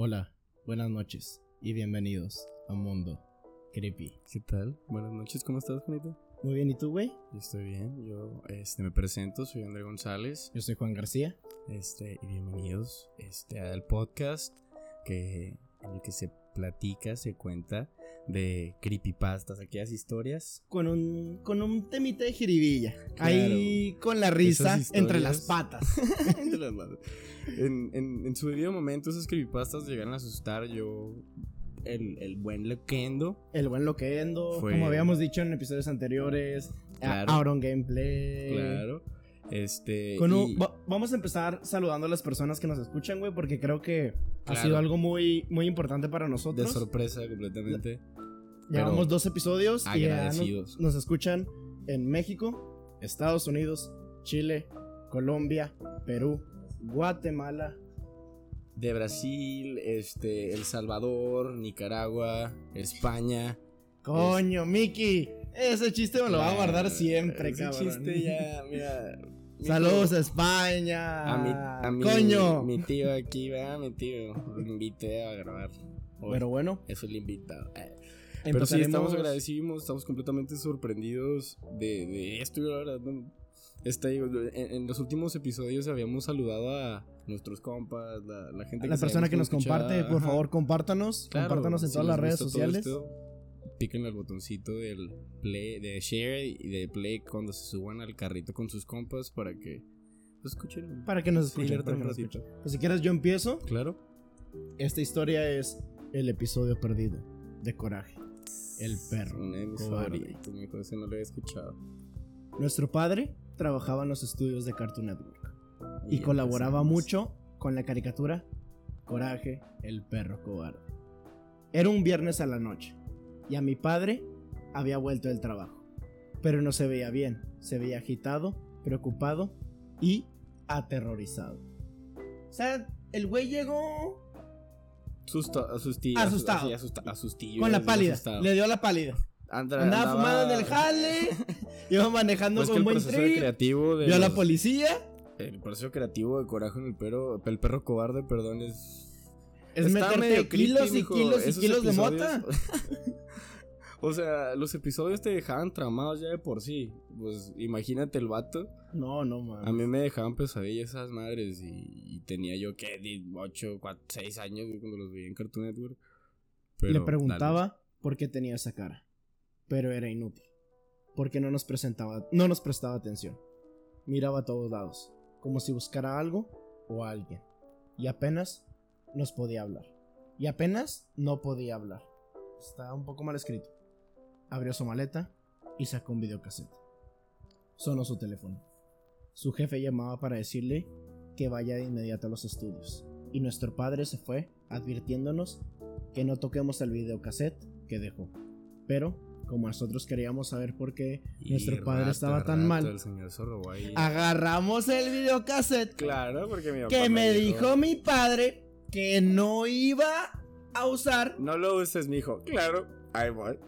Hola, buenas noches y bienvenidos a Mundo Creepy. ¿Qué tal? Buenas noches, ¿cómo estás, Juanito? Muy bien, ¿y tú, güey? Yo estoy bien, yo este, me presento, soy André González. Yo soy Juan García. Este, y bienvenidos este, al podcast que, en el que se platica, se cuenta de creepypastas, aquellas historias. Con un, con un temita de jiribilla. Ahí con la risa entre las patas. entre las patas. En, en, en, su debido momento, esas creepypastas llegaron a asustar. Yo. El, el buen Loquendo. El buen Loquendo. Como habíamos dicho en episodios anteriores. Claro. Auron Gameplay. Claro. Este. vamos a empezar saludando a las personas que nos escuchan, güey, porque creo que ha sido algo muy, muy importante para nosotros. De sorpresa, completamente. Llevamos dos episodios y nos, nos escuchan en México, Estados Unidos, Chile, Colombia, Perú, Guatemala. De Brasil, este, El Salvador, Nicaragua, España. Coño, Miki. Ese chiste me lo va a guardar siempre, ese chiste ya, mira. Saludos a España. A mi, Coño. Mi, tío aquí, va, mi tío. Lo invité a grabar. Pero bueno. Eso le invitado. Eh. Pero sí, estamos agradecidos, estamos completamente sorprendidos de, de esto. La verdad, Está, en, los últimos episodios habíamos saludado a nuestros compas, la, gente a la persona que nos comparte, por favor, compártanos, compártanos en todas las redes sociales. piquen el botoncito del play, de share y de play cuando se suban al carrito con sus compas para que nos escuchen. Para que nos escuchen. Pues si quieres yo empiezo. Claro. Esta historia es el episodio perdido de Coraje. El perro. Una no lo he escuchado. Nuestro padre trabajaba en los estudios de Cartoon Network y colaboraba mucho con la caricatura Coraje, el perro cobarde. Era un viernes a la noche y a mi padre había vuelto del trabajo, pero no se veía bien, se veía agitado, preocupado y aterrorizado. O sea, el güey llegó Susto, asustado. Con la pálida. Le dio la pálida. andaba, fumando en el jale. iba manejando pues con buen trip. creativo Vio a la policía. El proceso creativo de Coraje en el perro. El perro cobarde, perdón, es. Es meterte kilos y kilos y kilos de mota. o sea, los episodios te dejaban tramados ya de por sí. Pues imagínate el vato. No, no, man. A mí me dejaban pesadillas esas madres. Y, tenía yo, ¿qué? 8, 4, 6 años cuando los veía en Cartoon Network. Le preguntaba por qué tenía esa cara. Pero era inútil porque no nos presentaba, no nos prestaba atención. Miraba a todos lados, como si buscara algo o a alguien. Y apenas nos podía hablar. Y apenas no podía hablar. Está un poco mal escrito. Abrió su maleta y sacó un videocassette. Sonó su teléfono. Su jefe llamaba para decirle que vaya de inmediato a los estudios. Y nuestro padre se fue advirtiéndonos que no toquemos el videocassette que dejó. Pero como nosotros queríamos saber por qué nuestro padre estaba tan mal. Agarramos el videocassette. Claro, porque mi Que me dijo, mi padre que no iba a usar. No lo uses, mijo. Claro, ahí voy.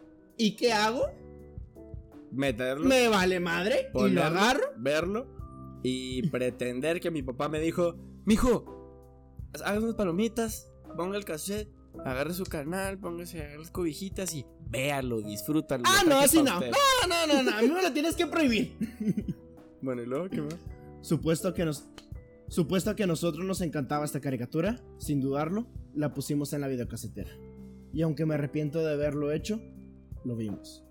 ¿Y qué hago? Meterlo. Me vale madre. y lo agarro. Verlo. Y pretender que mi papá me dijo, mijo, haga unas palomitas, ponga el cassette, agarre su canal, póngase las cobijitas y véalo, disfrútalo. Ah, no, así no. No, no, no, no. A mí me lo tienes que prohibir. bueno, ¿y luego qué más? Supuesto que nos. Supuesto que a nosotros nos encantaba esta caricatura, sin dudarlo, la pusimos en la videocasetera. Y aunque me arrepiento de haberlo hecho, lo vimos.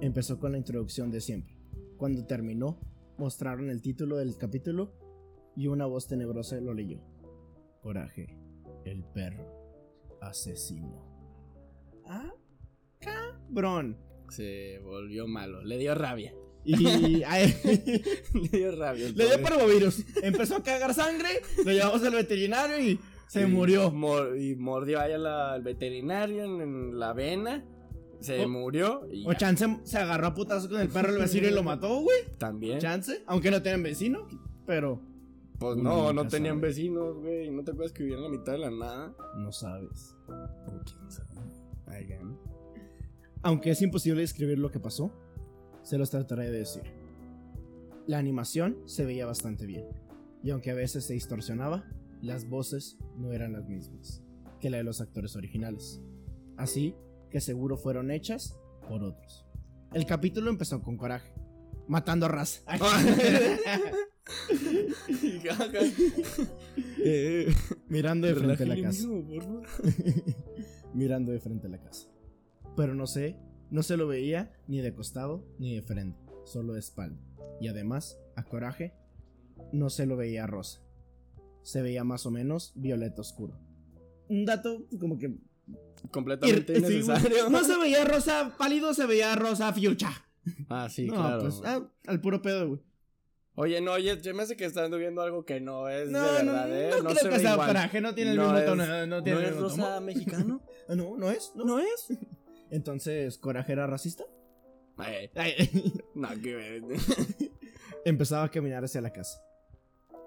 Empezó con la introducción de siempre. Cuando terminó, mostraron el título del capítulo y una voz tenebrosa lo leyó. Coraje, el perro asesino. Ah, cabrón. Se volvió malo, le dio rabia. Y le dio rabia. Le dio parvovirus. Empezó a cagar sangre, lo llevamos al veterinario y se murió. y mordió ahí al veterinario en, la vena. Se murió. Y o Chance se agarró a putazo con el perro del vecino y lo mató, güey. También. Chance, aunque no tienen vecino, pero. Pues no, no tenían vecinos, güey. ¿No te acuerdas que vivían en la mitad de la nada? No sabes. O quién sabe. Aunque es imposible describir lo que pasó, se los trataré de decir. La animación se veía bastante bien, y aunque a veces se distorsionaba, las voces no eran las mismas. que la de los actores originales. Así que seguro fueron hechas por otros. El capítulo empezó con coraje, matando a raza. Mirando de frente a la casa. Mirando de frente a la casa. Pero no sé, no se lo veía ni de costado ni de frente, solo de espalda. Y además, a coraje, no se lo veía rosa. Se veía más o menos violeta oscuro. Un dato como que completamente innecesario. no se veía rosa pálido, se veía rosa fiucha. Ah, sí, claro. Pues, ah, al puro pedo, güey. Oye, no, oye, yo me hace que están viendo algo que no es no, de verdad, no, ¿eh? No, creo que sea coraje, no tiene el mismo tono. No, tiene es rosa mexicano? Ah, no, no es. No, es. Entonces, ¿coraje era racista? Ay, no, que ver. Empezaba a caminar hacia la casa.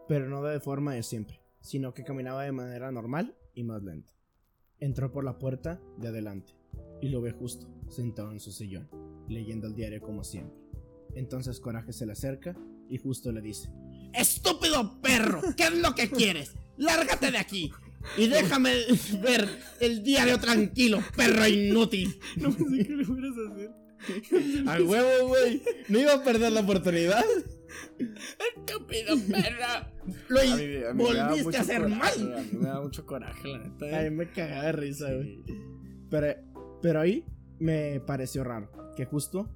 Pero no de forma de siempre, sino que caminaba de manera normal y más lenta. Entró por la puerta de adelante y lo ve justo, sentado en su sillón, leyendo el diario como siempre. Entonces Coraje se le acerca y justo le dice: ¡Estúpido perro! ¿Qué es lo que quieres? ¡Lárgate de aquí! Y déjame ver el diario tranquilo, perro inútil. No pensé que lo fueras a hacer. Al huevo, güey. No iba a perder la oportunidad. Estúpido perro. Lo volviste a hacer mal. A mí me da mucho coraje, la neta. A mí me cagaba de risa, güey. Pero, pero ahí me pareció raro que justo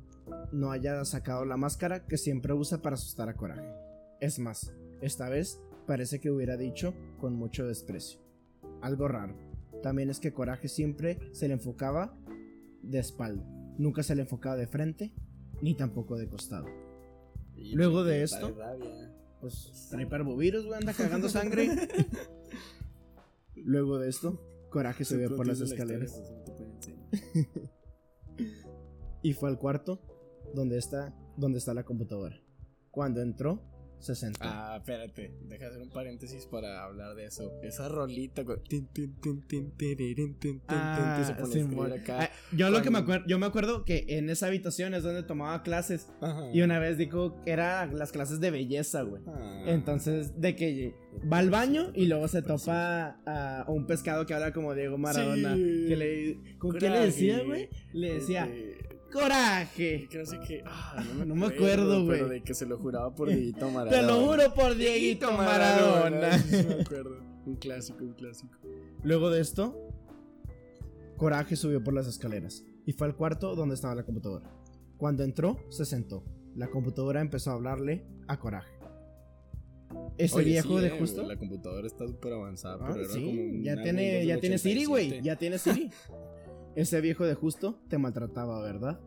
no haya sacado la máscara que siempre usa para asustar a Coraje. Es más, esta vez parece que hubiera dicho con mucho desprecio. Algo raro. También es que Coraje siempre se le enfocaba de espalda. Nunca se le enfocaba de frente, ni tampoco de costado. Luego de esto, pues trae parvovirus, güey, anda cagando sangre. Luego de esto, Coraje se ve por las escaleras. y fue al cuarto donde está, donde está la computadora. Cuando entró, 60. Ah, espérate, deja hacer un paréntesis para hablar de eso. Esa rolita, yo lo que me acuerdo, yo me acuerdo que en esa habitación es donde tomaba clases y una vez dijo que eran las clases de belleza, güey. Ah. Entonces, de que va al baño y luego se topa a, un pescado que habla como Diego Maradona, que le ¿con qué le decía, güey? Le decía este, Coraje. Que no sé qué. Ah, no me, acuerdo, güey. Pero de que se lo juraba por Dieguito Maradona. Te lo juro por Dieguito Maradona. me acuerdo. Un clásico, un clásico. Luego de esto, Coraje subió por las escaleras y fue al cuarto donde estaba la computadora. Cuando entró, se sentó. La computadora empezó a hablarle a Coraje. Ese viejo de eh, justo. La computadora está súper avanzada, pero ah, era como ya tiene, ya tiene Siri, güey. Ya tiene Siri. Ese viejo de justo te maltrataba, ¿verdad?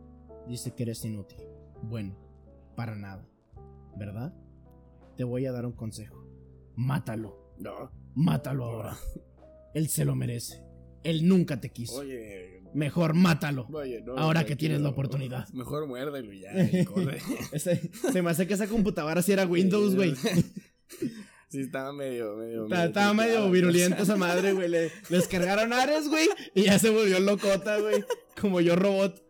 Dice que eres inútil. Bueno, para nada. ¿Verdad? Te voy a dar un consejo. Mátalo. No. Mátalo ahora. Él se lo merece. Él nunca te quiso. Oye. Mejor mátalo. ahora que tienes la oportunidad. Mejor muérdelo ya. corre. se me hace que esa computadora si era Windows, güey. Sí, estaba medio, medio. Estaba, medio virulento esa madre, güey. Le, descargaron Ares, güey. Y ya se volvió locota, güey. Como yo robot.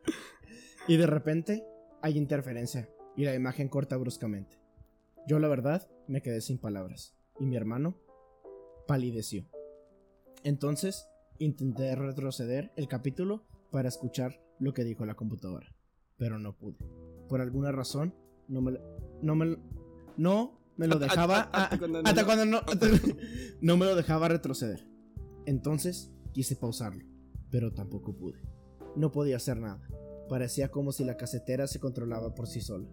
Y de repente hay interferencia. Y la imagen corta bruscamente. Yo, la verdad, me quedé sin palabras. Y mi hermano palideció. Entonces, intenté retroceder el capítulo para escuchar lo que dijo la computadora. Pero no pude. Por alguna razón, no me. No me. No me lo dejaba. Hasta, cuando, no, no me lo dejaba retroceder. Entonces quise pausarlo, pero tampoco pude. No podía hacer nada. Parecía como si la casetera se controlaba por sí sola.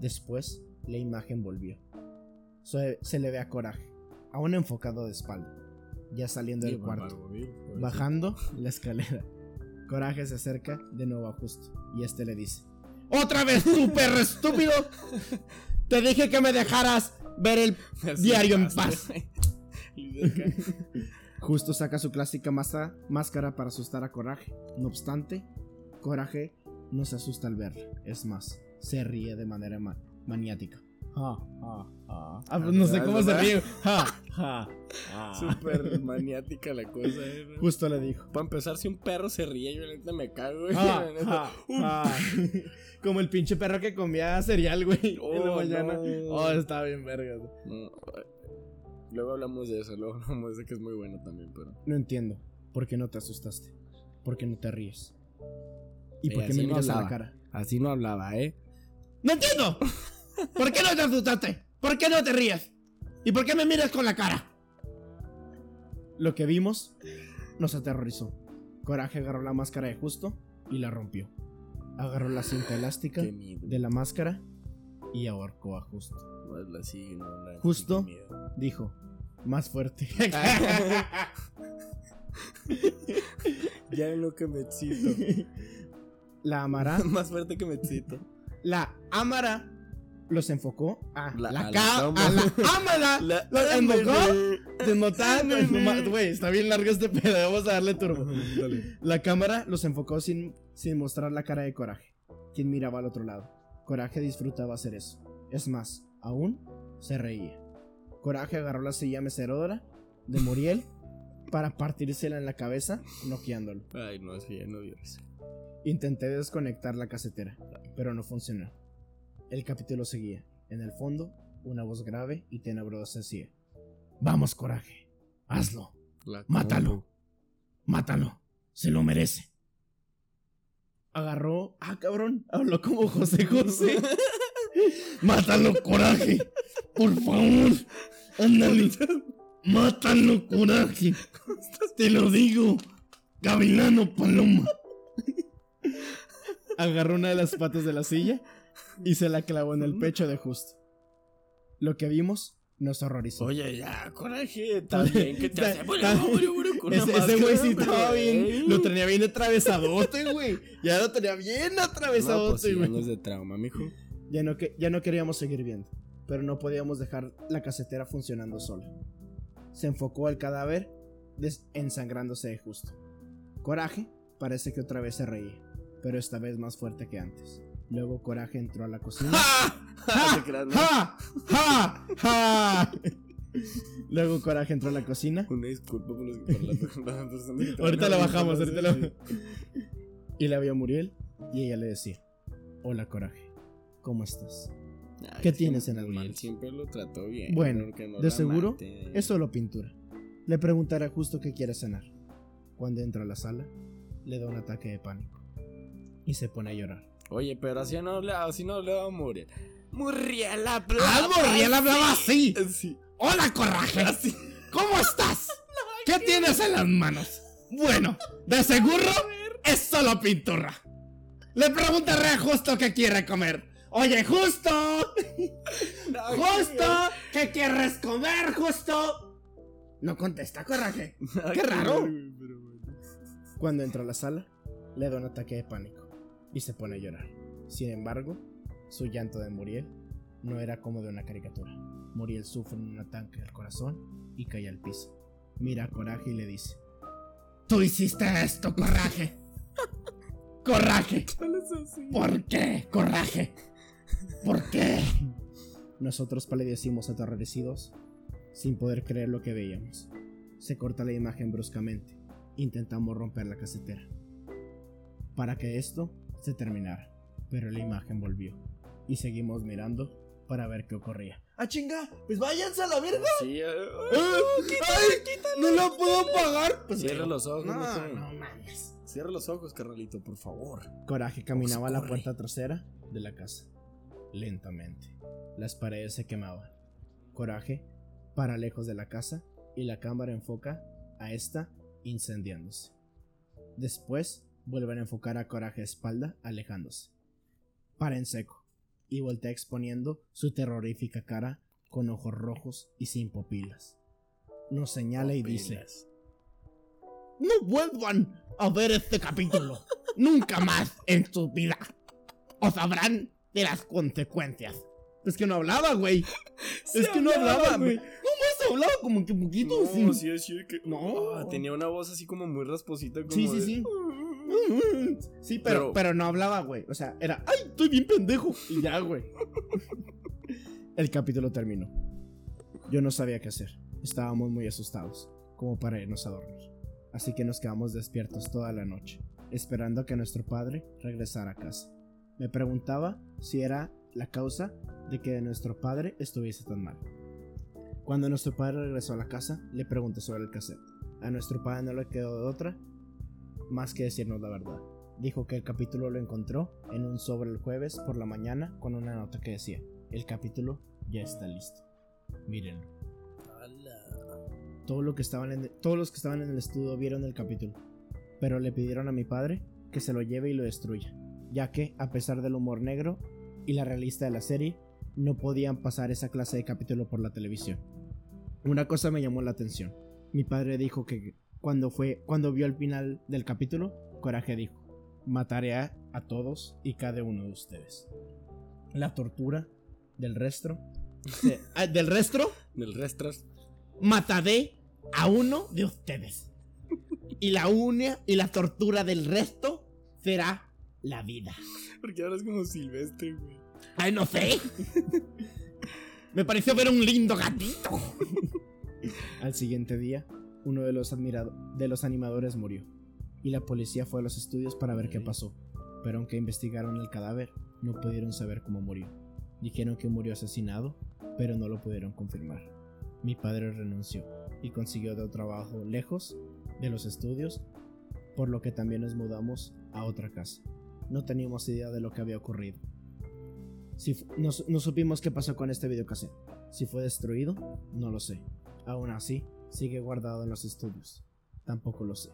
Después, la imagen volvió. Se, se le ve a coraje, aún enfocado de espalda, ya saliendo del cuarto, bajando la escalera. Coraje se acerca de nuevo a Justo y este le dice: ¡Otra vez tú, perro estúpido! Te dije que me dejaras ver el diario en paz. Justo saca su clásica máscara para asustar a Coraje. No obstante, Coraje no se asusta al verla. Es más, se ríe de manera maniática. Ah, pues no sé cómo se ríe. Súper maniática la cosa. ¿eh? Justo le dijo. Para empezar, si un perro se ríe, yo neta me cago. Como el pinche perro que comía cereal, güey. Oh, en la mañana. Oh, estaba bien verga. Luego hablamos de eso, luego hablamos de que es muy bueno también, pero. No entiendo. ¿Por qué no te asustaste? ¿Por qué no te ríes? ¿Y por qué me miras a la cara? Así no hablaba, ¿eh? ¡No entiendo! ¿Por qué no te asustaste? ¿Por qué no te ríes? ¿Y por qué me miras con la cara? Lo que vimos nos aterrorizó. Coraje agarró la máscara de Justo y la rompió. Agarró la cinta elástica de la máscara y ahorcó a Justo. Justo dijo, más fuerte. ya en lo que me excito. La amará. más fuerte que me excito. La amará los enfocó a la, la, a la, a la ámala. La, los enfocó. Desmontaron. Güey, está bien largo este pedo. Vamos a darle turbo. La cámara los enfocó sin, sin mostrar la cara de Coraje, quien miraba al otro lado. Coraje disfrutaba hacer eso. Es más, aún se reía. Coraje agarró la silla mecerodora de Muriel para partírsela en la cabeza, noqueándolo. Ay, no, ya no eso. Intenté desconectar la casetera, pero no funcionó. El capítulo seguía. En el fondo, una voz grave y tenebrosa decía: Vamos, coraje, hazlo. Mátalo. Mátalo. Se lo merece. Agarró. Ah, cabrón. Habló como José José. Mátalo, coraje. Por favor. Ándale. Mátalo, coraje. Te lo digo. Gavilano Paloma. Agarró una de las patas de la silla y se la clavó en el pecho de Justo. Lo que vimos nos horrorizó. Oye, ya, coraje, también que te hace Ese güey sí estaba bien, lo tenía bien atravesadote, güey. Ya lo tenía bien atravesadote, no, pues, de trauma, mijo. Ya no, que, ya no queríamos seguir viendo, pero no podíamos dejar la casetera funcionando sola. Se enfocó al cadáver ensangrándose de justo. Coraje parece que otra vez se reía, pero esta vez más fuerte que antes. Luego Coraje entró a la cocina. Luego Coraje entró a la cocina. Una disculpa por los que Ahorita la bajamos, ahorita la Y la vio Muriel y ella le decía: Hola Coraje, ¿cómo estás? ¿Qué tienes en las manos? Siempre lo trató bien. Bueno, de seguro es solo pintura. Le preguntará justo qué quiere cenar. Cuando entra a la sala, le da un ataque de pánico y se pone a llorar. Oye, pero así no hablaba, así no hablaba Muriel. Muriel hablaba. Ah, Muriel hablaba así. Sí. Hola, coraje. ¿Cómo estás? ¿Qué tienes en las manos? Bueno, de seguro es solo pintura. Le preguntaré a Justo qué quiere comer. Oye, Justo. Justo, ¿qué quieres comer, Justo? No contesta, coraje. Qué raro. Cuando entra a la sala, le da un ataque de pánico y se pone a llorar. Sin embargo, su llanto de Muriel no era como de una caricatura. Muriel sufre un ataque al corazón y cae al piso. Mira a Coraje y le dice: ¡Tú hiciste esto, Coraje! ¡Coraje! ¿Por qué, Coraje? ¿Por qué? Nosotros palidecimos aterrorecidos sin poder creer lo que veíamos. Se corta la imagen bruscamente. Intentamos romper la casetera. Para que esto se terminara, pero la imagen volvió y seguimos mirando para ver qué ocurría. ¡Ah, chinga! ¡Pues váyanse a la verga! Sí, eh, ¡No lo puedo pagar! Pues Cierra los ojos, no, no, mames. Cierra los ojos, carnalito, por favor. Coraje caminaba a la puerta trasera de la casa, lentamente. Las paredes se quemaban. Coraje para lejos de la casa y la cámara enfoca a esta incendiándose. Después Vuelven a enfocar a Coraje espalda, alejándose. Para en seco, y voltea exponiendo su terrorífica cara con ojos rojos y sin pupilas. Nos señala y dice: No vuelvan a ver este capítulo. Nunca más en su vida. O sabrán de las consecuencias. Es que no hablaba, güey. es que no hablaba, güey. Más hablaba como que poquito. No, sí, sí, que... no. Ah, tenía una voz así como muy rasposita. Como sí, sí, sí. Sí, pero, pero, no hablaba, güey. O sea, era, ¡ay, estoy bien pendejo! Y ya, güey. El capítulo terminó. Yo no sabía qué hacer. Estábamos muy asustados, como para irnos a dormir. Así que nos quedamos despiertos toda la noche, esperando a que nuestro padre regresara a casa. Me preguntaba si era la causa de que nuestro padre estuviese tan mal. Cuando nuestro padre regresó a la casa, le pregunté sobre el cassette. A nuestro padre no le quedó de otra más que decirnos la verdad. Dijo que el capítulo lo encontró en un sobre el jueves por la mañana con una nota que decía, el capítulo ya está listo. Mírenlo. Todo lo que estaban en, todos los que estaban en el estudio vieron el capítulo, pero le pidieron a mi padre que se lo lleve y lo destruya, ya que, a pesar del humor negro y la realista de la serie, no podían pasar esa clase de capítulo por la televisión. Una cosa me llamó la atención. Mi padre dijo que cuando fue cuando vio el final del capítulo, Coraje dijo: "Mataré a, todos y cada uno de ustedes." La tortura del resto ah, del resto del resto mataré a uno de ustedes. Y la uña y la tortura del resto será la vida. Porque ahora es como silvestre, güey. Ay, no sé. Me pareció ver un lindo gatito. Al siguiente día, uno de los, de los animadores murió. Y la policía fue a los estudios para ver qué pasó. Pero aunque investigaron el cadáver, no pudieron saber cómo murió. Dijeron que murió asesinado, pero no lo pudieron confirmar. Mi padre renunció y consiguió otro trabajo lejos de los estudios, por lo que también nos mudamos a otra casa. No teníamos idea de lo que había ocurrido. Si no, supimos qué pasó con este videocassette. Si fue destruido, no lo sé. Aún así, sigue guardado en los estudios. Tampoco lo sé.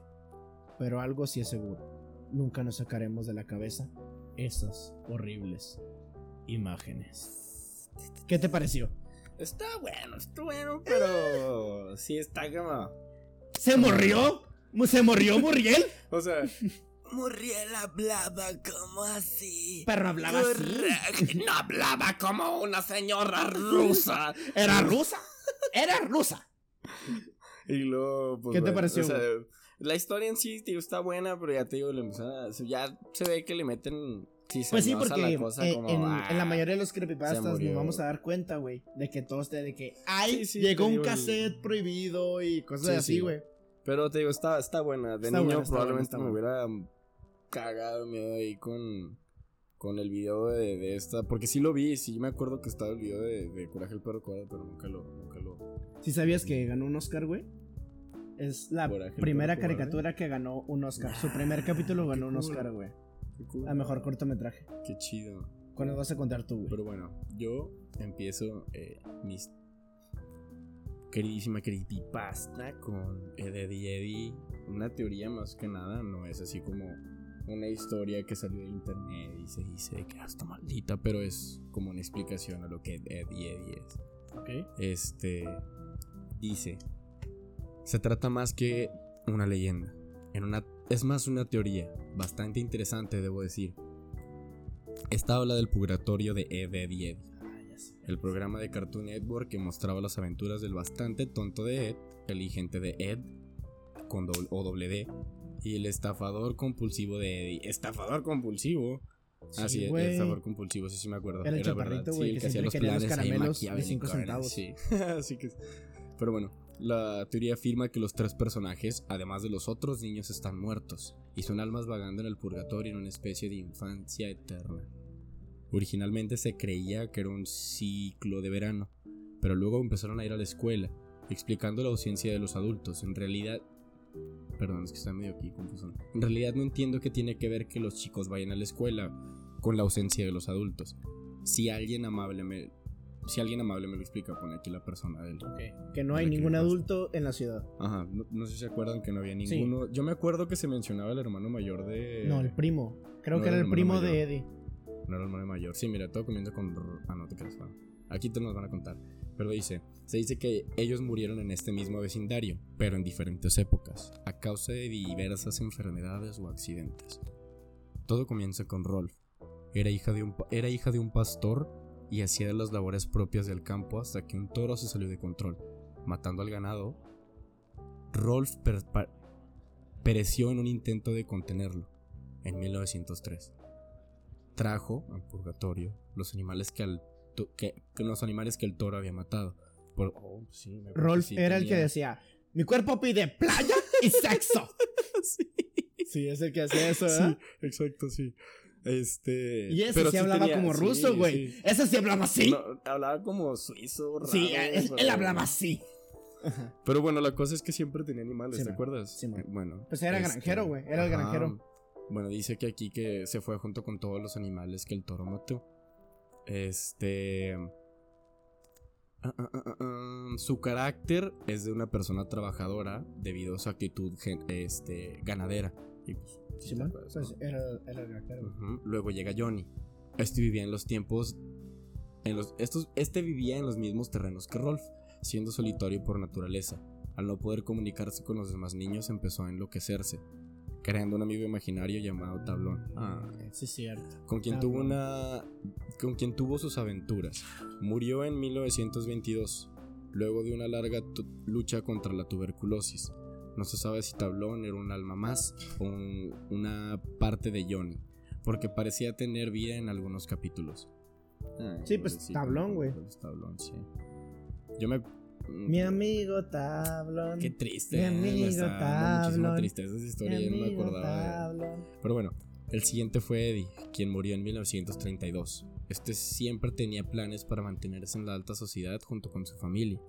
Pero algo sí es seguro. Nunca nos sacaremos de la cabeza esas horribles imágenes. ¿Qué te pareció? Está bueno, está bueno, pero sí está como. ¿Se murió? ¿Se murió Muriel? o sea. Muriel hablaba como así. Pero hablaba así. No hablaba como una señora rusa. ¿Era rusa? Era rusa. Y luego, pues, ¿Qué te pareció? la historia en sí, tío, está buena, pero ya te digo, ya se ve que le meten pues sí, porque en, la ah, mayoría de los creepypastas nos vamos a dar cuenta, güey, de que todo esté de que, ay, llegó un cassette prohibido y cosas así, güey. Pero te digo, está, está buena. De niño probablemente me hubiera cagado miedo ahí con, con el video de, esta. Porque sí lo vi, sí me acuerdo que estaba el video de, Coraje el Perro Cobarde, pero nunca lo, nunca lo. ¿Sí sabías que ganó un Oscar, güey? Es la primera caricatura que ganó un Oscar. Su primer capítulo ganó un Oscar, güey. A mejor cortometraje. Qué chido. ¿Cuándo vas a contar tú, güey? Pero bueno, yo empiezo eh, mis queridísima creepypasta con Eddie Eddie. Una teoría más que nada, no es así como una historia que salió de internet y se dice que hasta maldita, pero es como una explicación a lo que Eddie Eddie es. Ok. Este dice: Se trata más que una leyenda. En una es más una teoría, bastante interesante debo decir. Esta habla del purgatorio de Ed, Ed y Ed. El programa de Cartoon Network que mostraba las aventuras del bastante tonto de Ed, el ingente de Ed, con doble, o doble D, y el estafador compulsivo de Eddie. ¿Estafador compulsivo? ah, sí, el estafador compulsivo, sí, sí me acuerdo. Era, verdad. Sí, el que, hacía los planes los caramelos de 5 centavos. Sí, así que... Pero bueno, la teoría afirma que los tres personajes, además de los otros niños, están muertos y son almas vagando en el purgatorio en una especie de infancia eterna. Originalmente se creía que era un ciclo de verano, pero luego empezaron a ir a la escuela, explicando la ausencia de los adultos. En realidad, perdón, es que está medio aquí confuso. En realidad no entiendo qué tiene que ver que los chicos vayan a la escuela con la ausencia de los adultos. Si alguien amable me, si alguien amable me lo explica, pone aquí la persona del. Que no hay ningún adulto en la ciudad. Ajá, no, sé si se acuerdan que no había ninguno. Yo me acuerdo que se mencionaba el hermano mayor de. No, el primo. Creo que era el, primo de Eddie. No era el hermano mayor. Sí, mira, todo comiendo con. Ah, no te creas. Aquí te nos van a contar. Pero dice: Se dice que ellos murieron en este mismo vecindario, pero en diferentes épocas, a causa de diversas enfermedades o accidentes. Todo comienza con Rolf. Era hija de un, era hija de un pastor y hacía las labores propias del campo hasta que un toro se salió de control, matando al ganado. Rolf pereció en un intento de contenerlo en 1903. Trajo al purgatorio los animales que, los animales que el toro había matado. Oh, Rolf era el que decía, mi cuerpo pide playa y sexo. sí. sí. es el que hacía eso, ¿verdad? Sí, exacto, sí. Este. Y ese sí, hablaba como ruso, güey. Ese sí hablaba así. hablaba como suizo, raro, Sí, él, hablaba así. Pero bueno, la cosa es que siempre tenía animales, ¿te acuerdas? Sí, bueno. Pues era este, granjero, güey. Era el granjero. Bueno, dice que aquí que se fue junto con todos los animales que el toro mató. Este. Ah, ah, ah, su carácter es de una persona trabajadora debido a su actitud este, ganadera. Y pues, pues era, era. Luego llega Johnny. Este vivía en los tiempos. En los, estos, este vivía en los mismos terrenos que Rolf, siendo solitario por naturaleza. Al no poder comunicarse con los demás niños, empezó a enloquecerse creando un amigo imaginario llamado Tablón. Ah, sí, cierto. Con quien tuvo una. con quien tuvo sus aventuras. Murió en 1922, luego de una larga lucha contra la tuberculosis. No se sabe si Tablón era un alma más o una parte de Johnny, porque parecía tener vida en algunos capítulos. sí, pues Tablón, güey. Tablón, sí. Yo me mi amigo Tablón. Qué triste. Mi amigo Tablón. tristeza esa historia, yo no me acordaba. Pero bueno, el siguiente fue Eddie, quien murió en 1932. Este siempre tenía planes para mantenerse en la alta sociedad junto con su familia,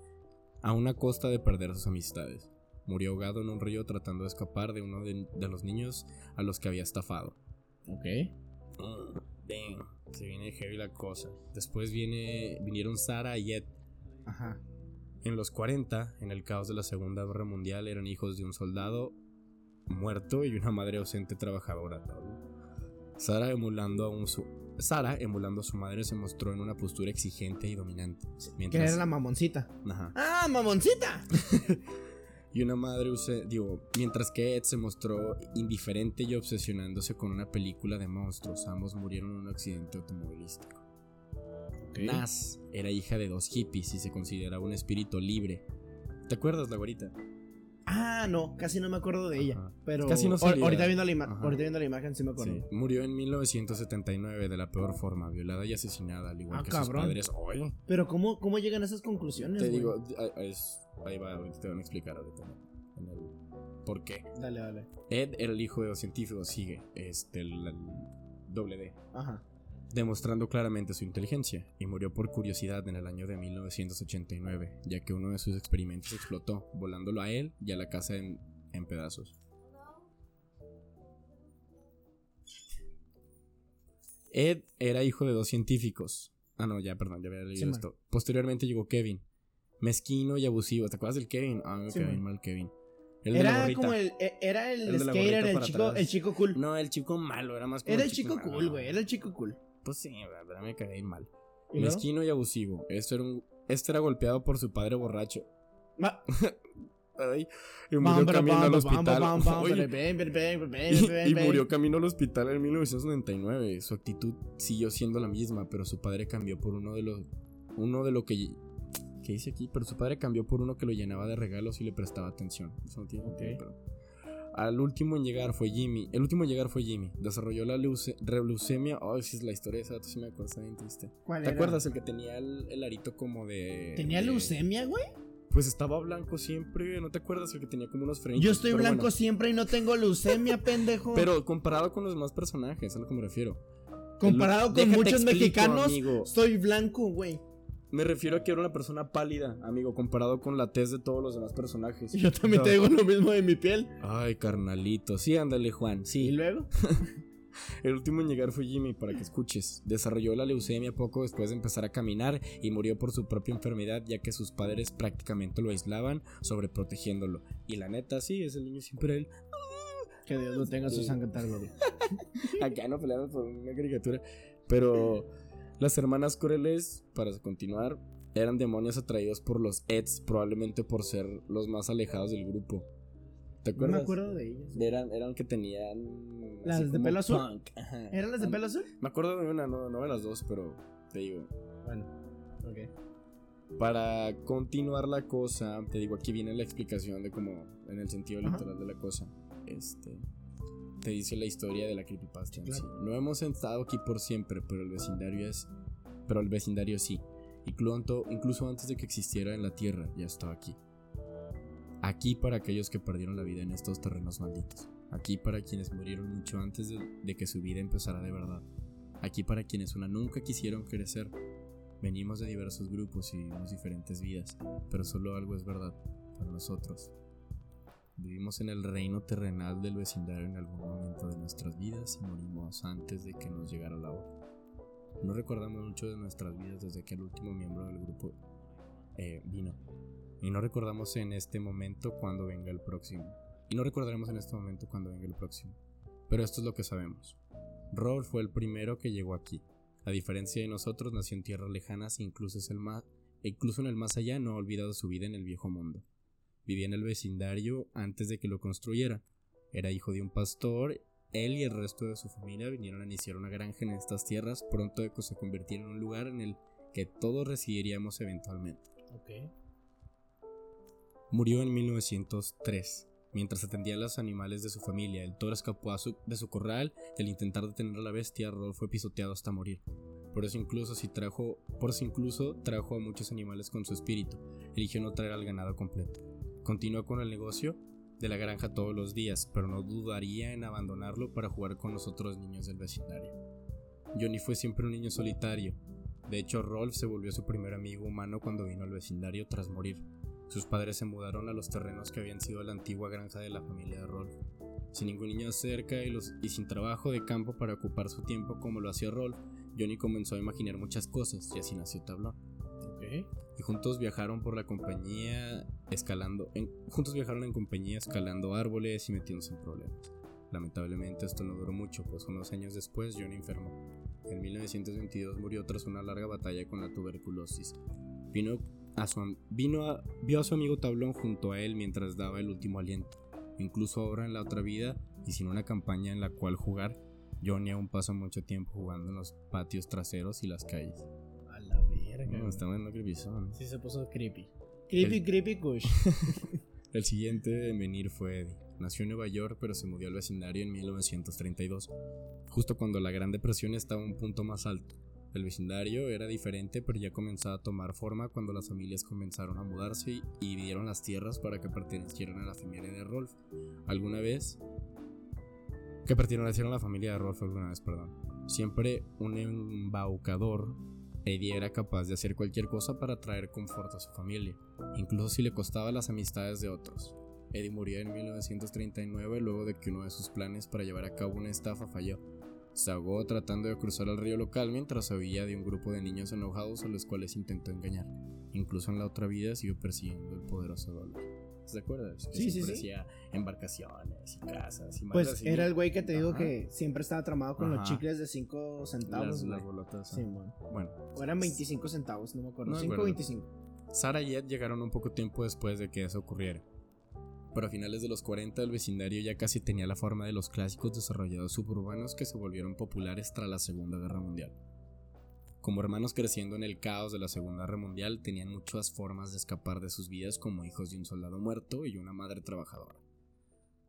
a una costa de perder sus amistades. Murió ahogado en un río tratando de escapar de uno de, los niños a los que había estafado. Ok. Mm, se viene heavy la cosa. Después viene, vinieron Sara y Ed. Ajá. En los 40, en el caos de la Segunda Guerra Mundial, eran hijos de un soldado muerto y una madre ausente trabajadora. Sara emulando a un su Sara, emulando a su madre, se mostró en una postura exigente y dominante. Mientras... era la mamoncita. Ajá. ¡Ah, mamoncita! y una madre, digo, mientras que Ed se mostró indiferente y obsesionándose con una película de monstruos, ambos murieron en un accidente automovilístico. Nas era hija de dos hippies y se consideraba un espíritu libre. ¿Te acuerdas, la güerita? Ah, no, casi no me acuerdo de ella. Pero casi no ahorita, viendo la ahorita viendo la imagen sí me acuerdo. Murió en 1979 de la peor forma, violada y asesinada, al igual ah, que sus padres hoy. Pero ¿cómo, ¿cómo llegan a esas conclusiones? Te digo, ahí va, te van a explicar ahorita. ¿Por qué? Dale, dale. Ed era el hijo de dos científicos, sigue, este, el, el doble D. Ajá demostrando claramente su inteligencia, y murió por curiosidad en el año de 1989, ya que uno de sus experimentos explotó, volándolo a él y a la casa en, pedazos. Ed era hijo de dos científicos. Ah, no, ya, perdón, ya había leído esto. Posteriormente llegó Kevin, mezquino y abusivo. ¿Te acuerdas del Kevin? Ah, me Kevin mal Kevin. era como el. E, era el, skater, el chico, el chico cool. No, el chico malo, era más como. Era el chico, cool, güey. Era el chico cool. Pues sí, verdad, me caí mal. Mezquino y abusivo. Esto era un, este era golpeado por su padre borracho. y murió camino al hospital. y, murió camino al hospital en 1999. Su actitud siguió siendo la misma, pero su padre cambió por uno de los. Uno de lo que. ¿Qué dice aquí? Pero su padre cambió por uno que lo llenaba de regalos y le prestaba atención. Eso no tiene sentido, al último en llegar fue Jimmy. El último en llegar fue Jimmy. Desarrolló la leucemia. Oh, si es la historia esa, sí me acuerdo, está bien triste. ¿Cuál ¿Te acuerdas? El que tenía el, arito como de. ¿Tenía leucemia, güey? Pues estaba blanco siempre, ¿no te acuerdas? El que tenía como unos frenos. Yo estoy blanco siempre y no tengo leucemia, pendejo. Pero comparado con los demás personajes, a lo que me refiero. Comparado con muchos mexicanos, soy blanco, güey. Me refiero a que era una persona pálida, amigo, comparado con la tez de todos los demás personajes. Yo también te digo lo mismo de mi piel. Ay, carnalito. Sí, ándale, Juan, sí. ¿Y luego? El último en llegar fue Jimmy, para que escuches. Desarrolló la leucemia poco después de empezar a caminar y murió por su propia enfermedad, ya que sus padres prácticamente lo aislaban, sobreprotegiéndolo. Y la neta, sí, es el niño siempre él. Que Dios lo tenga su sangre tal Acá no peleamos por una caricatura. Pero las hermanas Coreles, para continuar, eran demonios atraídos por los Eds, probablemente por ser los más alejados del grupo. ¿Te acuerdas? No me acuerdo de ellas. Eran, eran que tenían. ¿Las de pelo azul? ¿Eran las de pelo azul? Me acuerdo de una, no, no de las dos, pero te digo. Bueno, ok. Para continuar la cosa, te digo, aquí viene la explicación de cómo, en el sentido literal de la cosa. Este te dice la historia de la creepypasta No hemos estado aquí por siempre, pero el vecindario es. Pero el vecindario sí. Incluso, incluso antes de que existiera en la tierra, ya estaba aquí. Aquí para aquellos que perdieron la vida en estos terrenos malditos. Aquí para quienes murieron mucho antes de, de que su vida empezara de verdad. Aquí para quienes una nunca quisieron crecer. Venimos de diversos grupos y vivimos diferentes vidas, pero solo algo es verdad. para nosotros. Vivimos en el reino terrenal del vecindario en algún momento de nuestras vidas y morimos antes de que nos llegara la hora. No recordamos mucho de nuestras vidas desde que el último miembro del grupo eh, vino. Y no recordamos en este momento cuando venga el próximo. Y no recordaremos en este momento cuando venga el próximo. Pero esto es lo que sabemos. Rolf fue el primero que llegó aquí. A diferencia de nosotros, nació en tierras lejanas e incluso, es el más, e incluso en el más allá no ha olvidado su vida en el viejo mundo. Vivía en el vecindario antes de que lo construyera. Era hijo de un pastor. Él y el resto de su familia vinieron a iniciar una granja en estas tierras, pronto de que se convirtiera en un lugar en el que todos residiríamos eventualmente. Murió en 1903. Mientras atendía a los animales de su familia, el toro escapó de su corral y al intentar detener a la bestia, Rolf fue pisoteado hasta morir. Por eso incluso si trajo, por eso incluso trajo a muchos animales con su espíritu. Eligió no traer al ganado completo. Continúa con el negocio de la granja todos los días, pero no dudaría en abandonarlo para jugar con los otros niños del vecindario. Johnny fue siempre un niño solitario. De hecho, Rolf se volvió su primer amigo humano cuando vino al vecindario tras morir. Sus padres se mudaron a los terrenos que habían sido la antigua granja de la familia de Rolf. Sin ningún niño cerca y, y sin trabajo de campo para ocupar su tiempo como lo hacía Rolf, Johnny comenzó a imaginar muchas cosas y así nació Tablón. Y juntos viajaron por la compañía escalando, juntos viajaron en compañía escalando árboles y metiéndose en problemas. Lamentablemente esto no duró mucho, pues unos años después Johnny enfermó. En 1922 murió tras una larga batalla con la tuberculosis. Vino a su, vio a su amigo Tablón junto a él mientras daba el último aliento. Incluso ahora en la otra vida y sin una campaña en la cual jugar, Johnny aún pasa mucho tiempo jugando en los patios traseros y las calles. Verga. No, está bueno creepy son. Sí, se puso creepy. Creepy, creepy, kush. el siguiente en venir fue Eddie. Nació en Nueva York, pero se mudó al vecindario en 1932, justo cuando la Gran Depresión estaba a un punto más alto. El vecindario era diferente, pero ya comenzaba a tomar forma cuando las familias comenzaron a mudarse y dividieron las tierras para que pertenecieran a la familia de Rolf. ¿Alguna vez? Que pertenecieron a la familia de Rolf alguna vez, perdón. Siempre un embaucador, Eddie era capaz de hacer cualquier cosa para traer confort a su familia, incluso si le costaba las amistades de otros. Eddie murió en 1939 luego de que uno de sus planes para llevar a cabo una estafa falló se ahogó tratando de cruzar el río local mientras huía de un grupo de niños enojados a los cuales intentó engañar. Incluso en la otra vida siguió persiguiendo el poderoso dólar. ¿Te acuerdas? sí, sí, sí. embarcaciones y casas y Pues era el güey que te digo que siempre estaba tramado con los chicles de 5 centavos. Las, bolotas. Sí, bueno. bueno. O eran 25 centavos, no me acuerdo. 5 o 25. Sara y Ed llegaron un poco tiempo después de que eso ocurriera pero a finales de los 40 el vecindario ya casi tenía la forma de los clásicos desarrollados suburbanos que se volvieron populares tras la Segunda Guerra Mundial. Como hermanos creciendo en el caos de la Segunda Guerra Mundial, tenían muchas formas de escapar de sus vidas como hijos de un soldado muerto y una madre trabajadora.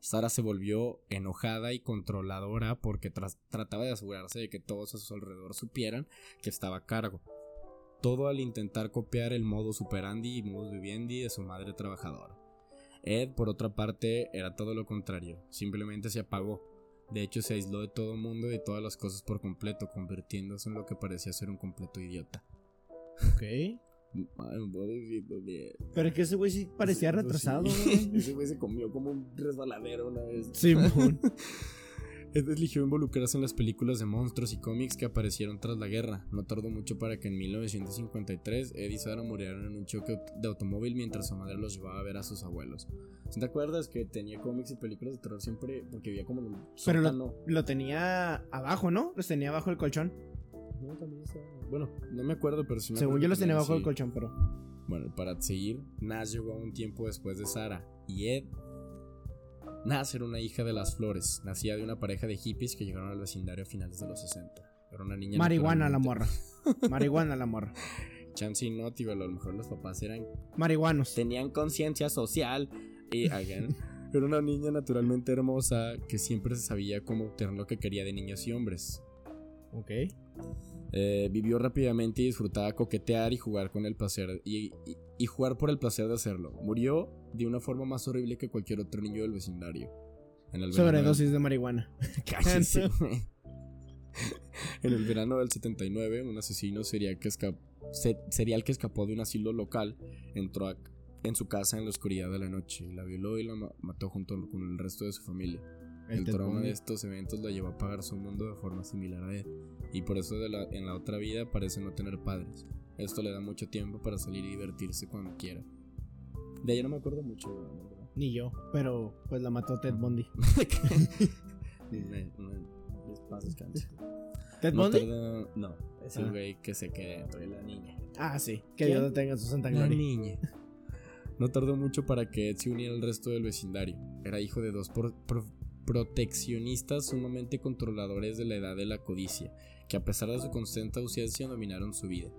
Sara se volvió enojada y controladora porque trataba de asegurarse de que todos a su alrededor supieran que estaba a cargo. Todo al intentar copiar el modo superandi y modus vivendi de su madre trabajadora. Ed, por otra parte, era todo lo contrario, simplemente se apagó. De hecho, se aisló de todo el mundo y de todas las cosas por completo, convirtiéndose en lo que parecía ser un completo idiota. Ok. Pero es que ese güey sí parecía retrasado, Ese güey se comió como un resbaladero una vez. Sí, Ed eligió involucrarse en las películas de monstruos y cómics que aparecieron tras la guerra. No tardó mucho para que en 1953 Ed y Sarah murieran en un choque de automóvil mientras su madre los llevaba a ver a sus abuelos. ¿Te acuerdas que tenía cómics y películas de terror siempre porque había como un Pero lo, tenía abajo, ¿no? Los tenía abajo el colchón. No, también estaba... Bueno, no me acuerdo, pero sí me Según yo los tenía abajo el colchón, pero... Bueno, para seguir, Nash llegó un tiempo después de Sara y Ed Nace era una hija de las flores. Nacía de una pareja de hippies que llegaron al vecindario a finales de los 60. Era una niña. Marihuana la morra. Marihuana la morra. Chance y no, tío, a lo mejor los papás eran. Marihuanos. Tenían conciencia social. Y, again, era una niña naturalmente hermosa que siempre se sabía cómo obtener lo que quería de niños y hombres. Ok. Eh, vivió rápidamente y disfrutaba coquetear y jugar con el placer y, jugar por el placer de hacerlo. Murió de una forma más horrible que cualquier otro niño del vecindario. En Sobredosis de marihuana. en el verano del 79, un asesino serial que, serial que escapó de un asilo local entró a, en su casa en la oscuridad de la noche la violó y la mató junto con el resto de su familia. El, trauma de estos eventos la llevó a pagar su mundo de forma similar a él, y por eso en la otra vida parece no tener padres. Esto le da mucho tiempo para salir y divertirse cuando quiera. De ella no me acuerdo mucho, Ni yo, pero pues la mató Ted Bundy. ¿Ted Bundy? no, es el ah. güey que se queda dentro de la niña. Ah, sí, que Dios lo tenga su santa gloria. La niña. No tardó mucho para que Ed se uniera al resto del vecindario. Era hijo de dos proteccionistas sumamente controladores de la edad de la codicia, que a pesar de su constante ausencia dominaron su vida.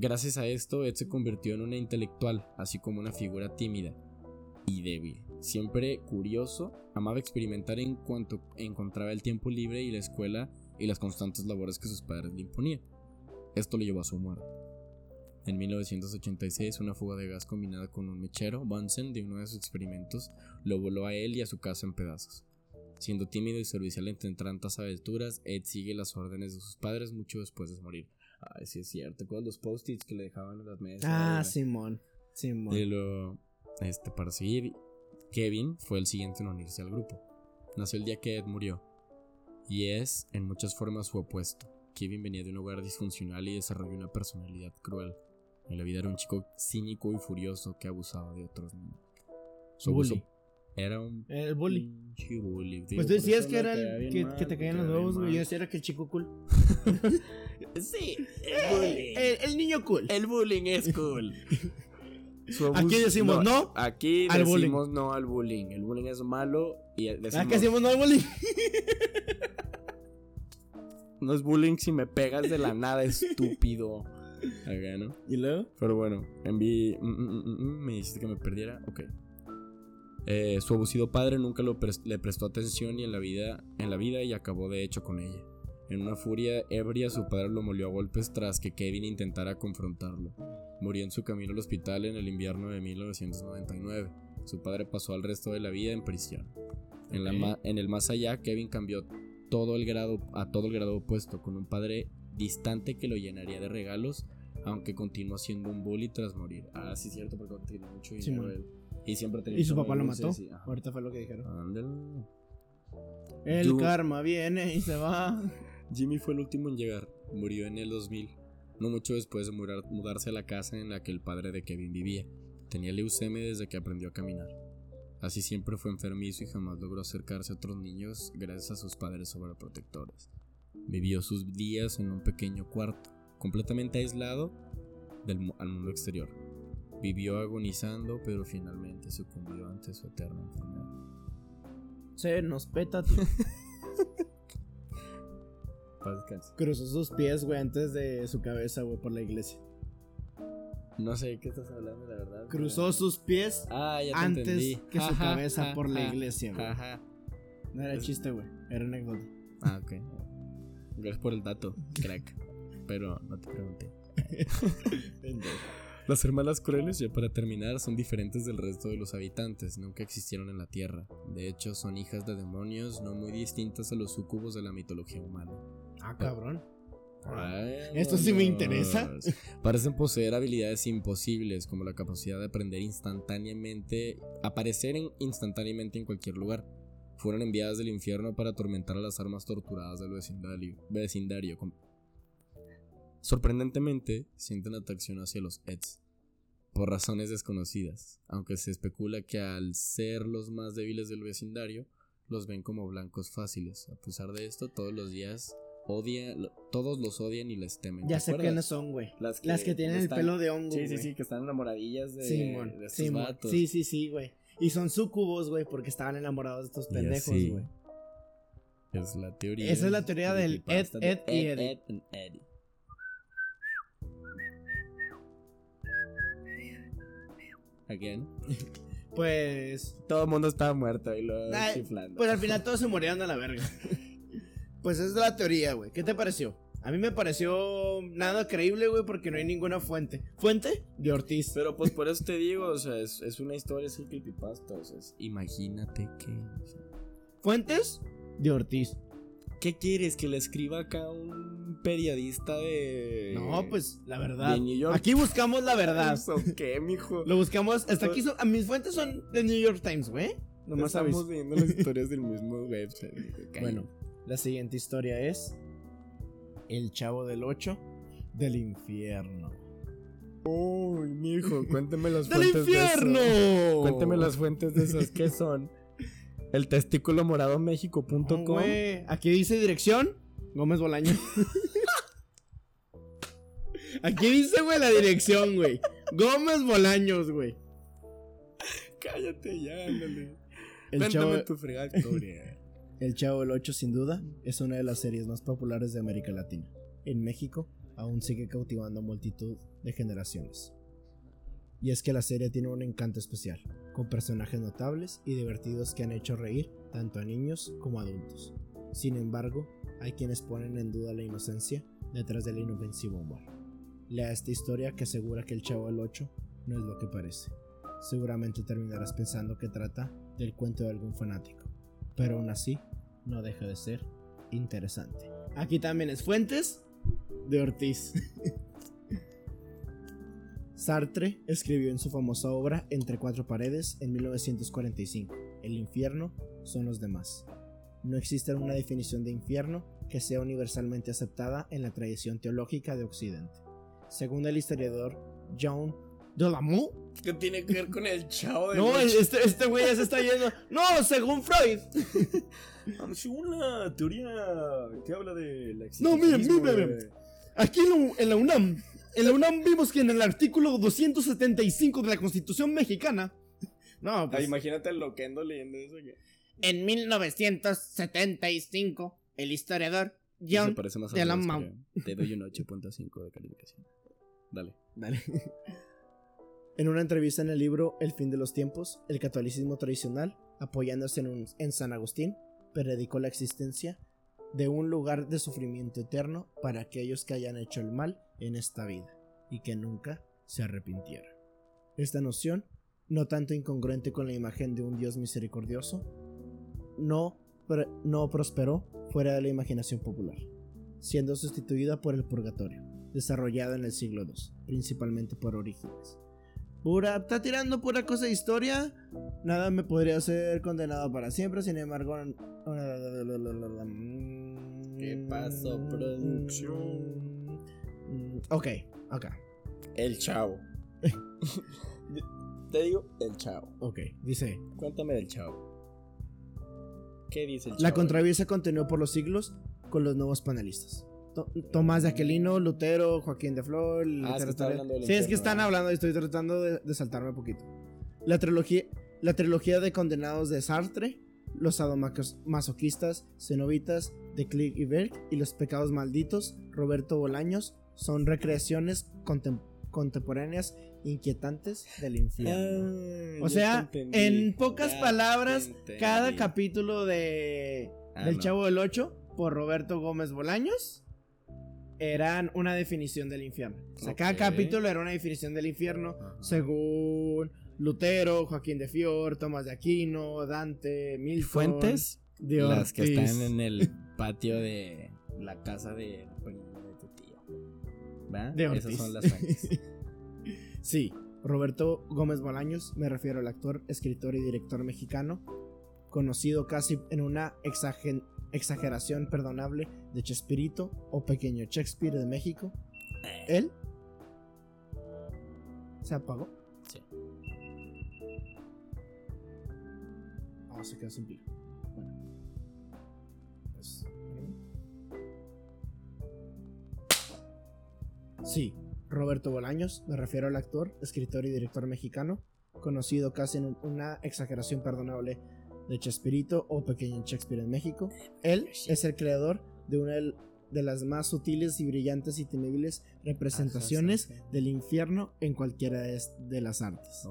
Gracias a esto, Ed se convirtió en una intelectual, así como una figura tímida y débil. Siempre curioso, amaba experimentar en cuanto encontraba el tiempo libre y la escuela y las constantes labores que sus padres le imponían. Esto le llevó a su muerte. En 1986, una fuga de gas combinada con un mechero, Bunsen, de uno de sus experimentos, lo voló a él y a su casa en pedazos. Siendo tímido y servicial entre tantas aventuras, Ed sigue las órdenes de sus padres mucho después de morir. Ay, sí es cierto. ¿Cuál los post-its que le dejaban en las mesas? Ah, Simón. Simón. Y lo, este, para seguir, Kevin fue el siguiente en unirse al grupo. Nació el día que Ed murió. Y es, en muchas formas, su opuesto. Kevin venía de un hogar disfuncional y desarrolló una personalidad cruel. En la vida era un chico cínico y furioso que abusaba de otros niños. Su bully. Era un. El bully. bully. pues tú decías que era el que, te caían los huevos, güey. Yo decía era que el chico cool. sí, el bullying. El, niño cool. El bullying es cool. aquí decimos no, Aquí decimos no al bullying. El bullying es malo y decimos. Aquí decimos no al bullying. no es bullying si me pegas de la nada, estúpido. ¿Y luego? Pero bueno, envié. Mm, mm, mm, me dijiste que me perdiera. Ok. Eh, su abusivo padre nunca le prestó atención y en la, vida, en la vida y acabó de hecho con ella. En una furia ebria, su padre lo molió a golpes tras que Kevin intentara confrontarlo. Murió en su camino al hospital en el invierno de 1999. Su padre pasó al resto de la vida en prisión. En, la en el más allá, Kevin cambió todo el grado, a todo el grado opuesto, con un padre distante que lo llenaría de regalos, aunque continúa siendo un bully tras morir. Ah, sí, cierto, porque tiene mucho dinero él. Y siempre ¿Y su papá lo mató? Ahorita fue lo que dijeron. El karma viene y se va. Jimmy fue el último en llegar. Murió en el 2000. No mucho después de mudarse a la casa en la que el padre de Kevin vivía. Tenía leucemia desde que aprendió a caminar. Así siempre fue enfermizo y jamás logró acercarse a otros niños gracias a sus padres sobreprotectores. Vivió sus días en un pequeño cuarto, completamente aislado del, al mundo exterior. Vivió agonizando, pero finalmente sucumbió ante su eterna enfermedad. Se nos peta, Cruzó sus pies, güey, antes de su cabeza, güey, por la iglesia. No sé de qué estás hablando, la verdad. Cruzó sus pies ah, antes que su cabeza por la iglesia, güey. No era chiste, güey. Era anécdota. Ah, ok. Gracias por el dato, crack. Pero no te pregunté. Las hermanas crueles, ya para terminar, son diferentes del resto de los habitantes, nunca existieron en la Tierra. De hecho, son hijas de demonios no muy distintas a los sucubos de la mitología humana. Ah, cabrón. Esto sí me interesa. Parecen poseer habilidades imposibles, como la capacidad de aprender instantáneamente, aparecer instantáneamente en cualquier lugar fueron enviadas del infierno para atormentar a las armas torturadas del vecindario. Sorprendentemente, sienten atracción hacia los Eds, por razones desconocidas, aunque se especula que al ser los más débiles del vecindario, los ven como blancos fáciles. A pesar de esto, todos los días odian, todos los odian y les temen. Ya sé quiénes son, güey. Las que, tienen el pelo de hongo. Sí, sí, sí, que están enamoradillas de, sí, de Sí, sí, sí, güey. Y son sucubos, güey, porque estaban enamorados de estos pendejos, güey. Es la teoría. Esa es la teoría del Ed, Ed, y Eddie. Ed. Again. Pues. Todo el mundo estaba muerto y lo chiflando. Pues al final todos se murieron a la verga. pues esa es la teoría, güey. ¿Qué te pareció? A mí me pareció nada creíble, güey, porque no hay ninguna fuente. ¿Fuente? De Ortiz. Pero pues por eso te digo, o sea, es, una historia, es el creepypasta, o sea, imagínate que... ¿Fuentes? De Ortiz. ¿Qué quieres? ¿Que le escriba acá un periodista de. No, pues la verdad. Aquí buscamos la verdad. qué, mijo? Lo buscamos. Hasta aquí son. A mis fuentes son de New York Times, güey. Nomás estamos viendo las historias del mismo website. bueno, la siguiente historia es. El chavo del 8 del infierno. Uy, mijo, cuénteme las fuentes. ¡Del infierno! De Cuénteme las fuentes de esas. ¿Qué son? El testículo morado México.com. Aquí dice dirección Gómez Bolaño. Aquí dice, güey, la dirección, güey. Gómez Bolaños, güey. Cállate ya, ándale. El chavo... tu El Chavo del 8, sin duda, es una de las series más populares de América Latina. En México, aún sigue cautivando a multitud de generaciones. Y es que la serie tiene un encanto especial, con personajes notables y divertidos que han hecho reír tanto a niños como a adultos. Sin embargo, hay quienes ponen en duda la inocencia detrás del inofensivo humor. Lea esta historia que asegura que el Chavo del 8 no es lo que parece. Seguramente terminarás pensando que trata del cuento de algún fanático, pero aún así no deja de ser interesante. Aquí también es Fuentes de Ortiz. Sartre escribió en su famosa obra Entre cuatro paredes en 1945, El infierno son los demás. No existe una definición de infierno que sea universalmente aceptada en la tradición teológica de Occidente. Según el historiador John Delamour, ¿Qué tiene que ver con el chavo de No, este, este güey ya se está yendo. No, según Freud. según la teoría que habla de la No, miren, miren, Aquí en la UNAM en la UNAM vimos que en el artículo 275 de la Constitución mexicana. No, pues. imagínate el loquendo leyendo eso. En 1975, el historiador John de la Te doy un 8.5 de calificación. Dale. Dale. en una entrevista en el libro El fin de los tiempos, el catolicismo tradicional, apoyándose en, en San Agustín, predicó la existencia de un lugar de sufrimiento eterno para aquellos que hayan hecho el mal en esta vida y que nunca se arrepintieran. Esta noción, no tanto incongruente con la imagen de un Dios misericordioso, no, no prosperó fuera de la imaginación popular, siendo sustituida por el purgatorio, desarrollado en el siglo II, principalmente por Orígenes. Pura, está tirando pura cosa de historia. Nada me podría ser condenado para siempre. Sin embargo, ¿qué pasó, producción? Ok, ok. El chavo. Te digo, el chavo. Ok, dice. Cuéntame del chavo. ¿Qué dice el? La controversia continuó por los siglos con los nuevos panelistas. Tomás de Aquelino, Lutero, Joaquín de Flor. Ah, sí, es que están hablando y estoy tratando de, saltarme un poquito. La trilogía, la trilogía de condenados de Sartre, los sadomasoquistas, cenobitas de Click y Berg y los pecados malditos, Roberto Bolaños, son recreaciones contemporáneas inquietantes del infierno. Ah, o sea, en pocas palabras, cada capítulo de ah, del Chavo del 8 por Roberto Gómez Bolaños eran una definición del infierno. O sea, cada capítulo era una definición del infierno según Lutero, Joaquín de Fior, Tomás de Aquino, Dante, Milton. Fuentes, de las que están en el patio de la casa de, tu tío. ¿Va? Esas son las fuentes. sí, Roberto Gómez Bolaños, me refiero al actor, escritor y director mexicano, conocido casi en una exageración perdonable de Chespirito o Pequeño Shakespeare de México. Eh. ¿Él? ¿Se apagó? Sí. Ah, se quedó sin pila. Bueno. Pues, sí, Roberto Bolaños, me refiero al actor, escritor y director mexicano, conocido casi en una exageración perdonable de Chespirito o Pequeño Shakespeare en México. Él es el creador de una de las más sutiles y brillantes y temibles representaciones del infierno en cualquiera de las artes.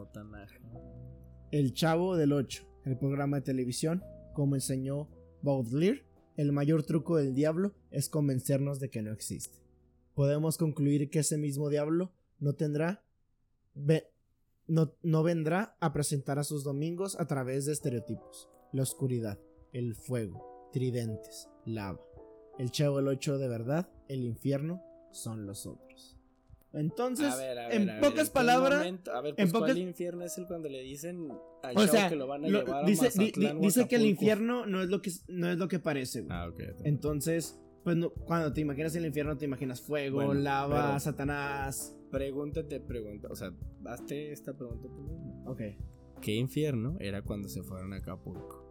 El Chavo del Ocho, el programa de televisión, como enseñó Baudelaire, el mayor truco del diablo es convencernos de que no existe. Podemos concluir que ese mismo diablo no tendrá no, vendrá a presentar a sus domingos a través de estereotipos. La oscuridad, el fuego, tridentes, lava. El chavo el 8 de verdad, el infierno son los otros. Entonces, en pocas palabras, a ver, pues, en ¿cuál infierno es el cuando le dicen al que lo van a llevar dice, a dice que el infierno no es lo que no es lo que parece. Ah, ok. Entonces, pues cuando te imaginas el infierno te imaginas fuego, lava, Satanás. Pregúntate, pregunta, o sea, hazte esta pregunta tú mismo. Ok. ¿Qué infierno era cuando se fueron a Acapulco?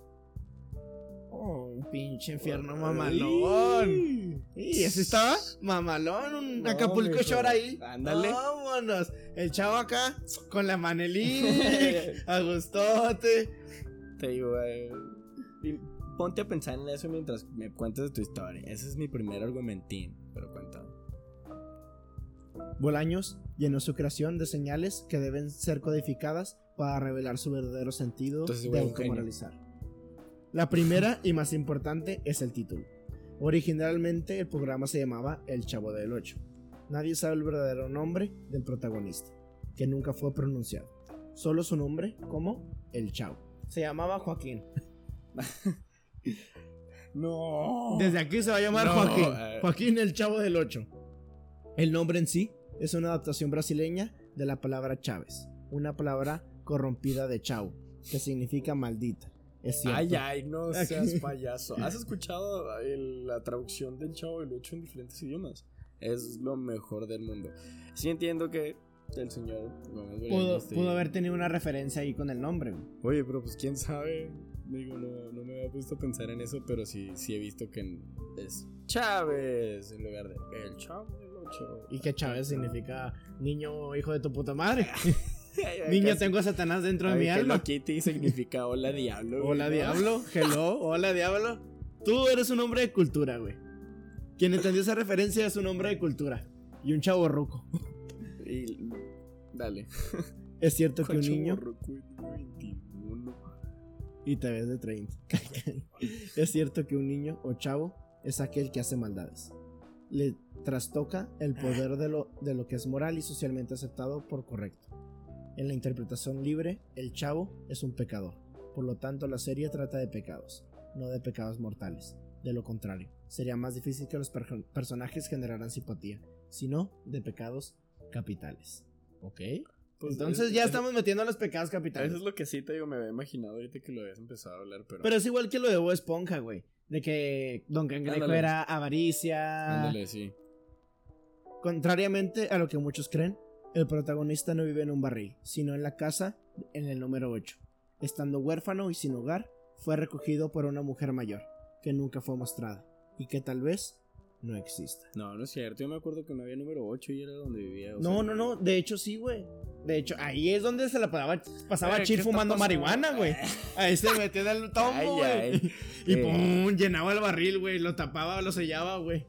Oh, un pinche infierno mamalón. Y ese estaba mamalón, un Acapulco Shore ahí. Ándale. Vámonos. El chavo acá con la manelí, agustote. Te digo, eh, ponte a pensar en eso mientras me cuentas tu historia. Ese es mi primer argumentín, pero cuéntame. Bolaños llenó su creación de señales que deben ser codificadas para revelar su verdadero sentido de automoralizar. La primera y más importante es el título. Originalmente el programa se llamaba El Chavo del Ocho. Nadie sabe el verdadero nombre del protagonista, que nunca fue pronunciado. Solo su nombre como El Chavo. Se llamaba Joaquín. no. Desde aquí se va a llamar Joaquín. Eh. Joaquín el Chavo del Ocho. El nombre en sí es una adaptación brasileña de la palabra Chávez, una palabra corrompida de chau, que significa maldita. Es cierto. Ay, ay, no seas payaso. ¿Has escuchado la traducción del Chavo del Ocho en diferentes idiomas? Es lo mejor del mundo. Sí entiendo que el señor pudo, haber tenido una referencia ahí con el nombre. Oye, pero pues quién sabe. Digo, no, no, me había puesto a pensar en eso, pero sí, sí he visto que es Chávez en lugar de el Chavo del. Y que Chávez significa niño hijo de tu puta madre. Niño, tengo a Satanás dentro de mi alma. Hello Kitty significa hola diablo. Hola diablo, hello, hola diablo. Tú eres un hombre de cultura, güey. Quien entendió esa referencia es un hombre de cultura. Y un chavo ruco. Y. Dale. Es cierto que un niño. Y te ves de 30. es cierto que un niño o chavo es aquel que hace maldades. Le trastoca el poder de lo, de lo que es moral y socialmente aceptado por correcto. En la interpretación libre, el chavo es un pecador. Por lo tanto, la serie trata de pecados, no de pecados mortales. De lo contrario, sería más difícil que los personajes generaran simpatía, sino de pecados capitales. ¿Ok? Pues Entonces ya estamos metiendo a los pecados capitales. Eso es lo que sí te digo, me había imaginado ahorita que lo habías empezado a hablar, pero... Pero es igual que lo de Bob Esponja, güey. De que Don Cangrejo era avaricia. Ándale, sí. Contrariamente a lo que muchos creen, el protagonista no vive en un barril, sino en la casa en el número 8. Estando huérfano y sin hogar, fue recogido por una mujer mayor, que nunca fue mostrada, y que tal vez no exista. No, no es cierto. Yo me acuerdo que no había número 8 y era donde vivía. no, no, no. De hecho, sí, güey. De hecho, ahí es donde se la pasaba, pasaba Chir fumando marihuana, güey. Ahí se metía el tombo, güey. Y eh. pum, llenaba el barril, güey. Lo tapaba, lo sellaba, güey.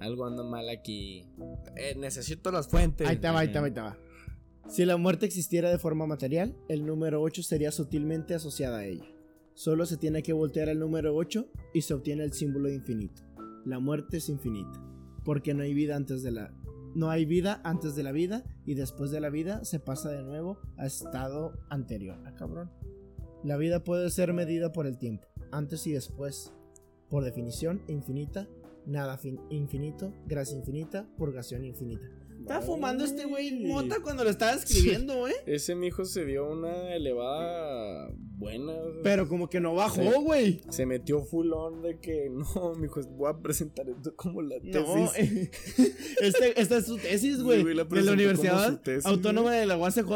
Algo anda mal aquí. Eh, necesito las fuentes. Ahí te va, ahí te va, ahí te va. Si la muerte existiera de forma material, el número 8 sería sutilmente asociada a ella. Solo se tiene que voltear el número 8 y se obtiene el símbolo de infinito. La muerte es infinita, porque no hay vida antes de la no hay vida antes de la vida y después de la vida se pasa de nuevo a estado anterior. Ah, cabrón. La vida puede ser medida por el tiempo, antes y después. Por definición, infinita nada infinito, gracia infinita, purgación infinita. Estaba fumando este güey mota cuando lo estaba escribiendo, güey. Ese mijo se dio una elevada buena. Pero como que no bajó, güey. Se, metió full on de que no, mijo, voy a presentar esto como la tesis. No, este, esta es su tesis, güey. de la Universidad Autónoma de la UACJ.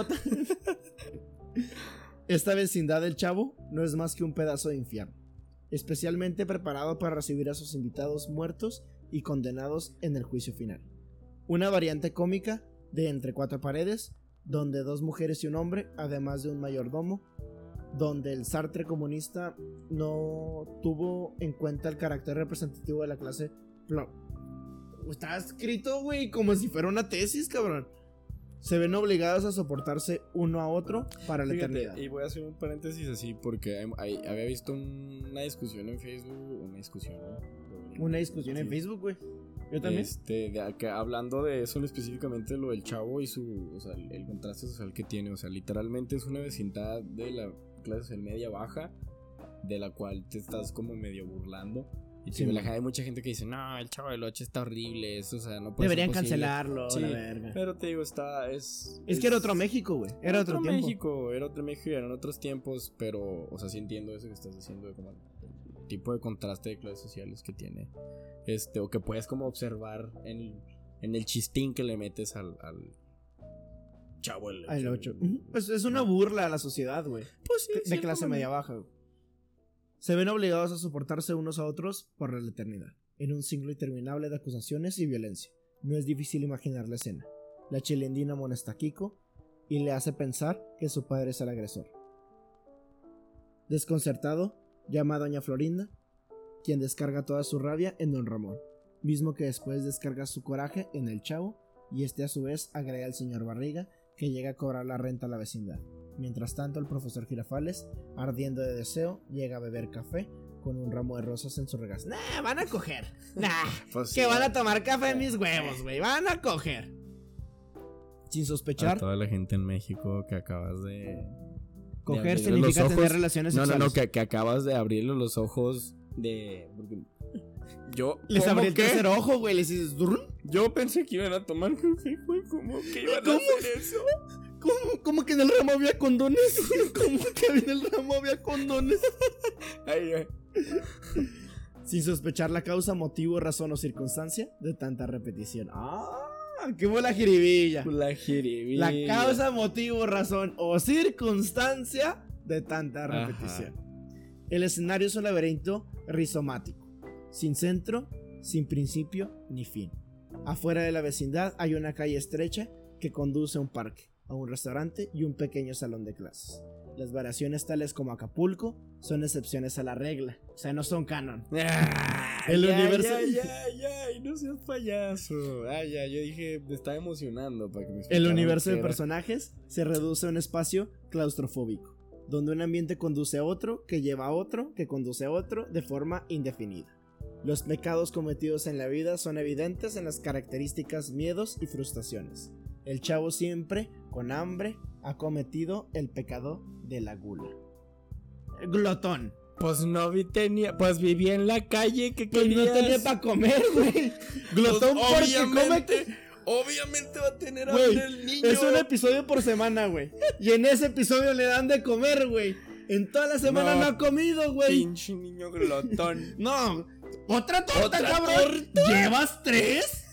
esta vecindad del chavo no es más que un pedazo de infierno especialmente preparado para recibir a sus invitados muertos y condenados en el juicio final. Una variante cómica de Entre cuatro paredes, donde dos mujeres y un hombre, además de un mayordomo, donde el Sartre comunista no tuvo en cuenta el carácter representativo de la clase. Está escrito, güey, como si fuera una tesis, cabrón se ven obligados a soportarse uno a otro para la eternidad. Y voy a hacer un paréntesis así porque había visto una discusión en Facebook, una discusión, Una discusión en Facebook, güey. Yo también. Este, hablando de eso específicamente, lo del chavo y su, o sea, el, contraste social que tiene, o sea, literalmente es una vecindad de la clase media baja, de la cual te estás como medio burlando. Y sí, hay mucha gente que dice, no, el Chavo del 8 está horrible, eso, o sea, no puede Deberían cancelarlo, la verga. Pero te digo, está, es... Es, que era otro México, güey, era otro, otro México, era otro México, eran otros tiempos, pero, o sea, sí entiendo eso que estás diciendo, como el tipo de contraste de clases sociales que tiene, este, o que puedes como observar en, en el chistín que le metes al, al Chavo el 8. Pues es una burla a la sociedad, güey. Pues sí, de, clase media baja, güey se ven obligados a soportarse unos a otros por la eternidad, en un ciclo interminable de acusaciones y violencia. No es difícil imaginar la escena. La chilendina molesta a Kiko y le hace pensar que su padre es el agresor. Desconcertado, llama a Doña Florinda, quien descarga toda su rabia en Don Ramón, mismo que después descarga su coraje en el chavo y este a su vez agrega al señor Barriga que llega a cobrar la renta a la vecindad. Mientras tanto, el profesor Girafales, ardiendo de deseo, llega a beber café con un ramo de rosas en su regazo. Nah, van a coger. Nah, pues que van a tomar café en mis huevos, güey. Van a coger. Sin sospechar. A toda la gente en México que acabas de. Coger significa tener relaciones sexuales. No, no, no, que, acabas de abrirle los ojos de. Yo. Les abrí el tercer ojo, güey. Les dices. Yo pensé que iban a tomar café, güey. ¿Cómo que iban a hacer eso? ¿Cómo, ¿Cómo, que en el ramo había condones? ¿Cómo que en el ramo había condones? Ay, ay. Sin sospechar la causa, motivo, razón o circunstancia de tanta repetición. ¡Ah! ¡Qué buena jiribilla! La jiribilla. La causa, motivo, razón o circunstancia de tanta repetición. El escenario es un laberinto rizomático, sin centro, sin principio ni fin. Afuera de la vecindad hay una calle estrecha que conduce a un parque a un restaurante y un pequeño salón de clases. Las variaciones tales como Acapulco son excepciones a la regla, o sea, no son canon. el universo. Ay, ay, ay, no seas payaso. Ay, ya, yo dije, me estaba emocionando para que me El universo de personajes se reduce a un espacio claustrofóbico, donde un ambiente conduce a otro, que lleva a otro, que conduce a otro, de forma indefinida. Los pecados cometidos en la vida son evidentes en las características miedos y frustraciones. El chavo siempre, con hambre, ha cometido el pecado de la gula. Glotón. Pues no vi tenía, pues vivía en la calle que pues no tenía para comer, güey. Glotón pues obviamente, Obviamente va a tener hambre el niño. Es un episodio por semana, güey. Y en ese episodio le dan de comer, güey. En toda la semana no, ha comido, güey. Pinche niño glotón. no. Otra torta, cabrón. ¿Llevas tres?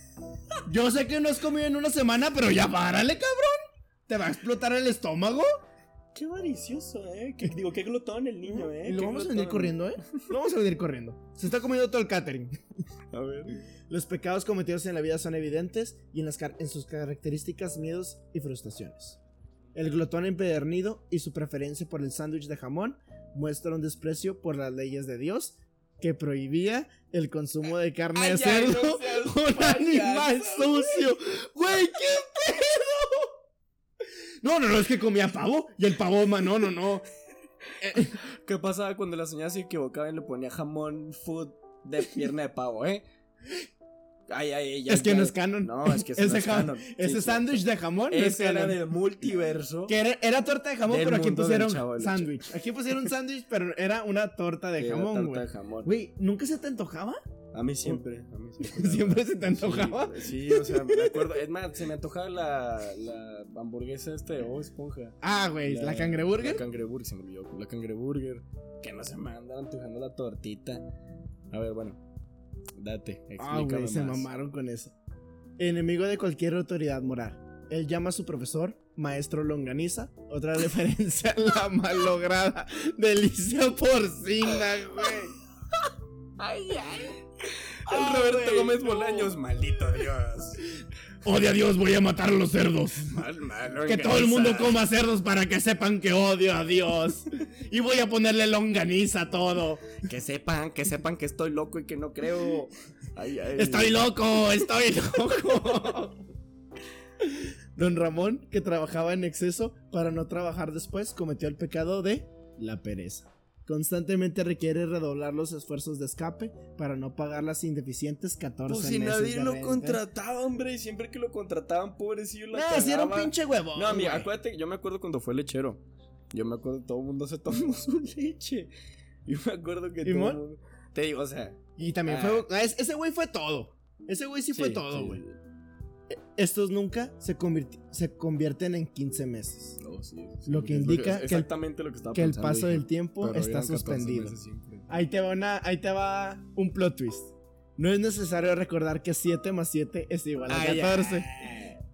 Yo sé que no has comido en una semana, pero ya párale, cabrón. ¿Te va a explotar el estómago? Qué avaricioso, eh. digo, qué glotón el niño, eh. Y lo vamos a venir corriendo, eh. Lo vamos a venir corriendo. Se está comiendo todo el catering. A ver. Los pecados cometidos en la vida son evidentes y en, las en sus características, miedos y frustraciones. El glotón empedernido y su preferencia por el sándwich de jamón muestran un desprecio por las leyes de Dios que prohibía el consumo de carne de cerdo. un animal sucio. Güey, qué pedo. No, no, no, es que comía pavo y el pavo, no, no, no. ¿Qué pasaba cuando la señora se equivocaba y le ponía jamón food de pierna de pavo, eh? Ay, ay, es que no es canon. No, es que ese no es canon. Ese sándwich de jamón ese era del multiverso. Que era, torta de jamón, pero aquí pusieron sándwich. Aquí pusieron sándwich, pero era una torta de jamón, güey. Güey, ¿nunca se te antojaba? A mí siempre, a mí siempre. ¿Siempre se te antojaba? Sí, o sea, me acuerdo. Es más, se me antojaba la, la hamburguesa esta de oh, esponja. Ah, güey, ¿la, cangreburger? La cangreburger, se me olvidó. La cangreburger. Que no se me andaban antojando la tortita. A ver, bueno. Date, Ah, güey, se mamaron con eso. Enemigo de cualquier autoridad moral. Él llama a su profesor Maestro Longaniza, otra referencia a la malograda delicia porcina, güey. Ay, ay. El Roberto Gómez Bolaños, maldito Dios. Odia a Dios, voy a matar a los cerdos. que todo el mundo coma cerdos para que sepan que odio a Dios. Y voy a ponerle longaniza a todo. Que sepan, que sepan que estoy loco y que no creo. Estoy loco, estoy loco. Don Ramón, que trabajaba en exceso para no trabajar después, cometió el pecado de la pereza. Constantemente requiere redoblar los esfuerzos de escape para no pagar las indeficientes 14 pues si nadie lo contrataba, hombre. Y siempre que lo contrataban, pobrecillo, la No, si era un pinche huevo. No, amiga, acuérdate, yo me acuerdo cuando fue lechero. Yo me acuerdo todo el mundo se tomó su leche. Yo me acuerdo que todo mundo... te digo, o sea. Y también fue. Ah, ese güey fue todo. Ese güey sí, fue todo, güey. E, estos nunca se, se convierten en 15 meses. Lo que indica que, el, que el paso del tiempo está suspendido. Ahí te, va una, ahí te va un plot twist. No es necesario recordar que 7 más 7 es igual a 14.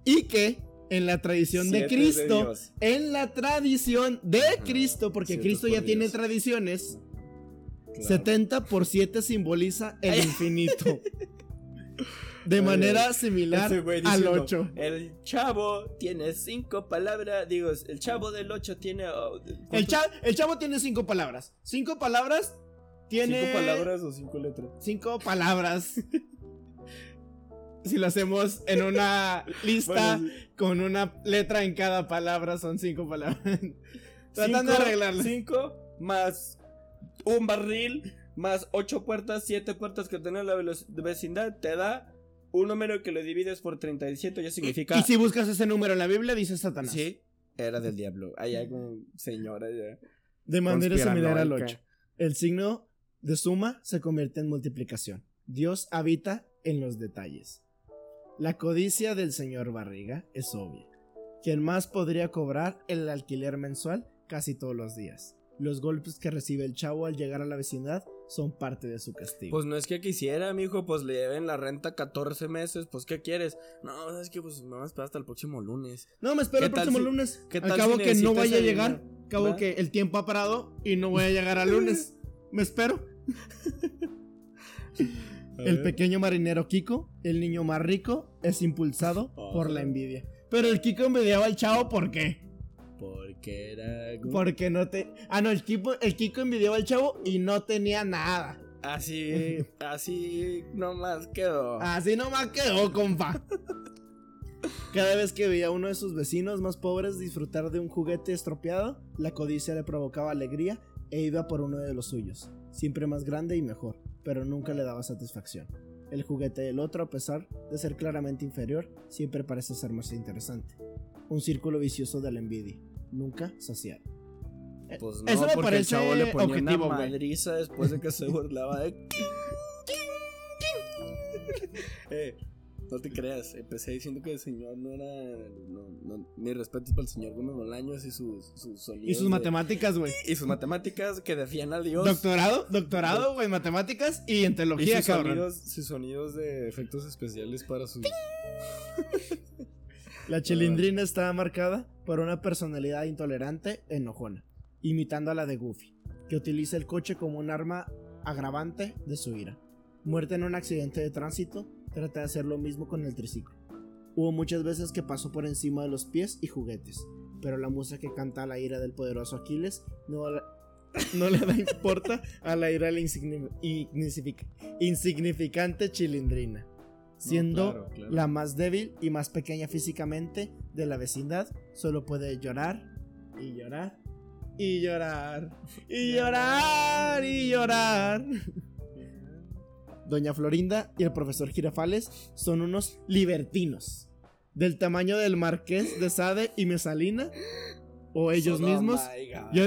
Y que en la tradición de Cristo, en la tradición de Cristo, porque Cristo ya tiene tradiciones, 70 por 7 simboliza el infinito. De manera similar al 8. El chavo tiene 5 palabras. Digo, el chavo del 8 tiene. Oh, el, el chavo tiene 5 palabras. 5 palabras tiene. ¿Cinco palabras o cinco letras? Cinco palabras. si lo hacemos en una lista con una letra en cada palabra, son cinco palabras. Tratando de arreglarlo. Cinco más un barril más ocho puertas, siete puertas que tiene la vecindad, te da un número que lo divides por 37, ya significa. Y, si buscas ese número en la Biblia, dice Satanás. Sí, era del diablo. Hay algún señora ya. De manera similar al 8. El signo de suma se convierte en multiplicación. Dios habita en los detalles. La codicia del señor Barriga es obvia. Quien más podría cobrar el alquiler mensual casi todos los días. Los golpes que recibe el chavo al llegar a la vecindad son parte de su castigo. Pues no es que quisiera, mijo, pues le lleven la renta 14 meses, pues ¿qué quieres? No, es que pues me voy a esperar hasta el próximo lunes. No, me espero el próximo lunes. ¿qué tal Acabo que no vaya a llegar. Acabo que el tiempo ha parado y no voy a llegar al lunes. Me espero. el pequeño marinero Kiko, el niño más rico, es impulsado por la envidia. Pero el Kiko envidiaba al chavo, ¿por qué? Porque era. Porque no te. Ah, no, el Kiko, el Kiko envidiaba al chavo y no tenía nada. Así, así nomás quedó. Así nomás quedó, compa. Cada vez que veía a uno de sus vecinos más pobres disfrutar de un juguete estropeado, la codicia le provocaba alegría e iba por uno de los suyos, siempre más grande y mejor, pero nunca le daba satisfacción. El juguete del otro, a pesar de ser claramente inferior, siempre parece ser más interesante. Un círculo vicioso de la envidia, nunca saciado. Eh, pues no, Eso me porque el chavo le ponía objetivo, una madriza después de que se burlaba de... eh, no te creas, empecé diciendo que el señor no era. No, no, mi respeto para el señor Gómez Bolaños y sus, sus sonidos. Y sus matemáticas, güey. Y sus matemáticas que decían a Dios. Doctorado, doctorado, güey, matemáticas y en teología, y sus Sonidos, sus sonidos de efectos especiales para sus. La chilindrina estaba marcada por una personalidad intolerante, enojona, imitando a la de Goofy, que utiliza el coche como un arma agravante de su ira. Muerta en un accidente de tránsito, trata de hacer lo mismo con el triciclo. Hubo muchas veces que pasó por encima de los pies y juguetes, pero la musa que canta la ira del poderoso Aquiles no, no le da importa a la ira de la insignificante chilindrina. Siendo la más débil y más pequeña físicamente de la vecindad, solo puede llorar y llorar y llorar y llorar y llorar. Doña Florinda y el profesor Girafales son unos libertinos. Del tamaño del marqués de Sade y Mesalina. O ellos mismos. Yo,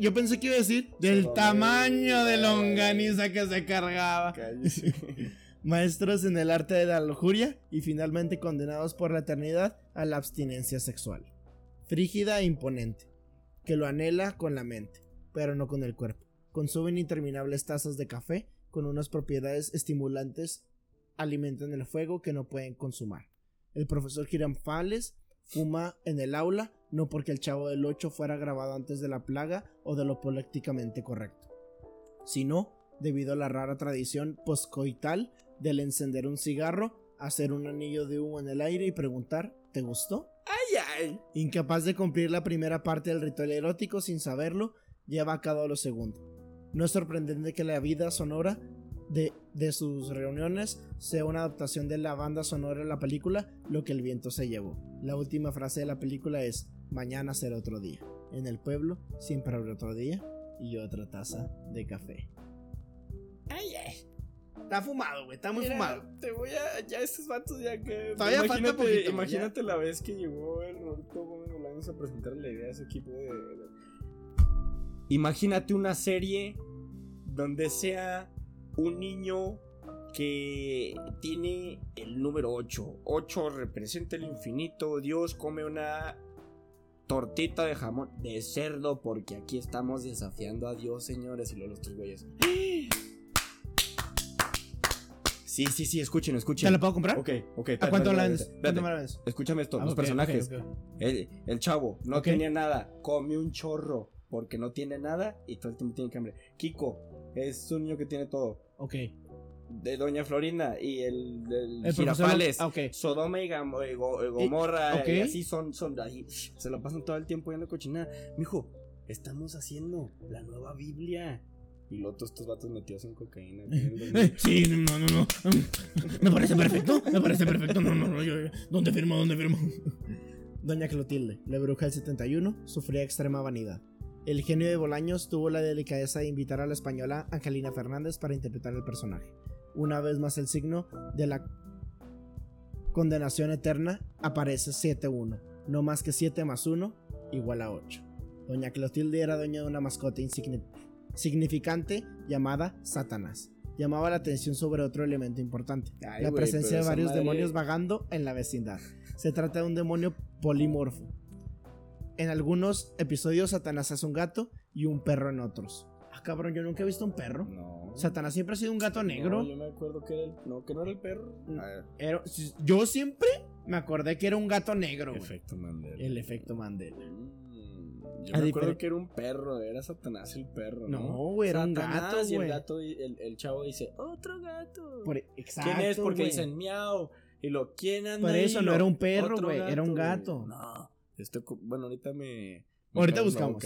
yo, pensé que iba a decir del tamaño de longaniza que se cargaba. Maestros en el arte de la lujuria y finalmente condenados por la eternidad a la abstinencia sexual. Frígida e imponente, que lo anhela con la mente, pero no con el cuerpo. Consumen interminables tazas de café con unas propiedades estimulantes alimentan el fuego que no pueden consumar. El profesor Giranfales fuma en el aula no porque el chavo del 8 fuera grabado antes de la plaga o de lo políticamente correcto, sino debido a la rara tradición poscoital del encender un cigarro, hacer un anillo de humo en el aire y preguntar ¿te gustó? ¡Ay, ay! Incapaz de cumplir la primera parte del ritual erótico sin saberlo, lleva a cabo lo segundo. No es sorprendente que la vida sonora de, de, sus reuniones sea una adaptación de la banda sonora de la película Lo que el viento se llevó. La última frase de la película es Mañana será otro día. En el pueblo siempre habrá otro día y otra taza de café. Ay, ay. Está fumado, güey, está muy fumado. Te voy a. Ya estos vatos ya que. Todavía imagínate, poquito, Imagínate la vez que llegó el Roberto Gómez Bolaños a presentar la idea a ese equipo de Imagínate una serie donde sea un niño que tiene el número 8. 8 representa el infinito. Dios come una tortita de jamón de cerdo porque aquí estamos desafiando a Dios, señores, y los otros güeyes. Sí, sí, sí, escuchen, escuchen. ¿Te la puedo comprar? Ok, ok. ¿A cuánto la vendes? Escúchame esto, ah, los personajes. El, el, chavo no tenía nada, come un chorro porque no tiene nada y todo el tiempo tiene hambre. Kiko es un niño que tiene todo. Ok. De Doña Florinda y el, el, Girafales, ah, okay. Sodoma y, Gomorra, y, así son, son ahí, se lo pasan todo el tiempo yendo cochinada. Mijo, estamos haciendo la nueva Biblia. Y luego todos estos vatos metidos en cocaína. sí, no, no, no. Me parece perfecto. Me parece perfecto. No, no, no. ¿Dónde firmo? ¿Dónde firmo? Doña Clotilde, la bruja del 71, sufría extrema vanidad. El genio de Bolaños tuvo la delicadeza de invitar a la española Angelina Fernández para interpretar el personaje. Una vez más el signo de la condenación eterna aparece 7-1, no más que 7 más 1 igual a 8. Doña Clotilde era dueña de una mascota significante llamada Satanás. Llamaba la atención sobre otro elemento importante, la presencia de varios demonios vagando en la vecindad. Se trata de un demonio polimorfo. En algunos episodios Satanás es un gato y un perro en otros. Ah, cabrón, yo nunca he visto un perro. No. Satanás siempre ha sido un gato negro. No, yo me acuerdo que era el, no, que no era el perro. Mm, yo siempre me acordé que era un gato negro. Efecto Mandela. El efecto Mandela. Yo me acuerdo que era un perro, era Satanás el perro. No, güey, era un gato. Y el gato, el, el, chavo dice, otro gato. exacto, ¿Quién es? Porque dicen miau. Y lo, ¿quién anda Por eso no era un perro, güey, era un gato. No. Esto, bueno, ahorita me. ahorita buscamos.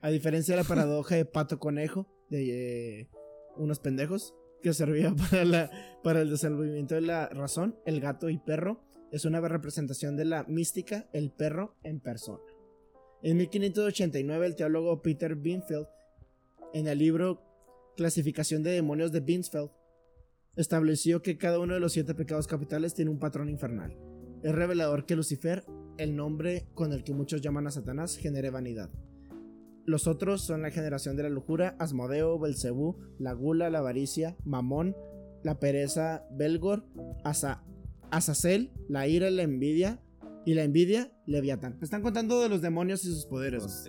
A diferencia de la paradoja de pato conejo, de eh, unos pendejos, que servía para, la, para el desenvolvimiento de la razón, el gato y perro es una representación de la mística, el perro en persona. En 1589, el teólogo Peter Binfield, en el libro Clasificación de demonios de Binsfeld, estableció que cada uno de los siete pecados capitales tiene un patrón infernal. Es revelador que Lucifer, el nombre con el que muchos llaman a Satanás, genere vanidad. Los otros son la generación de la lujura, Asmodeo, Belcebú, la gula, la avaricia, Mamón, la pereza, Belgor, Asa, Azazel, la ira, la envidia y la envidia, Leviatán. están contando de los demonios y sus poderes.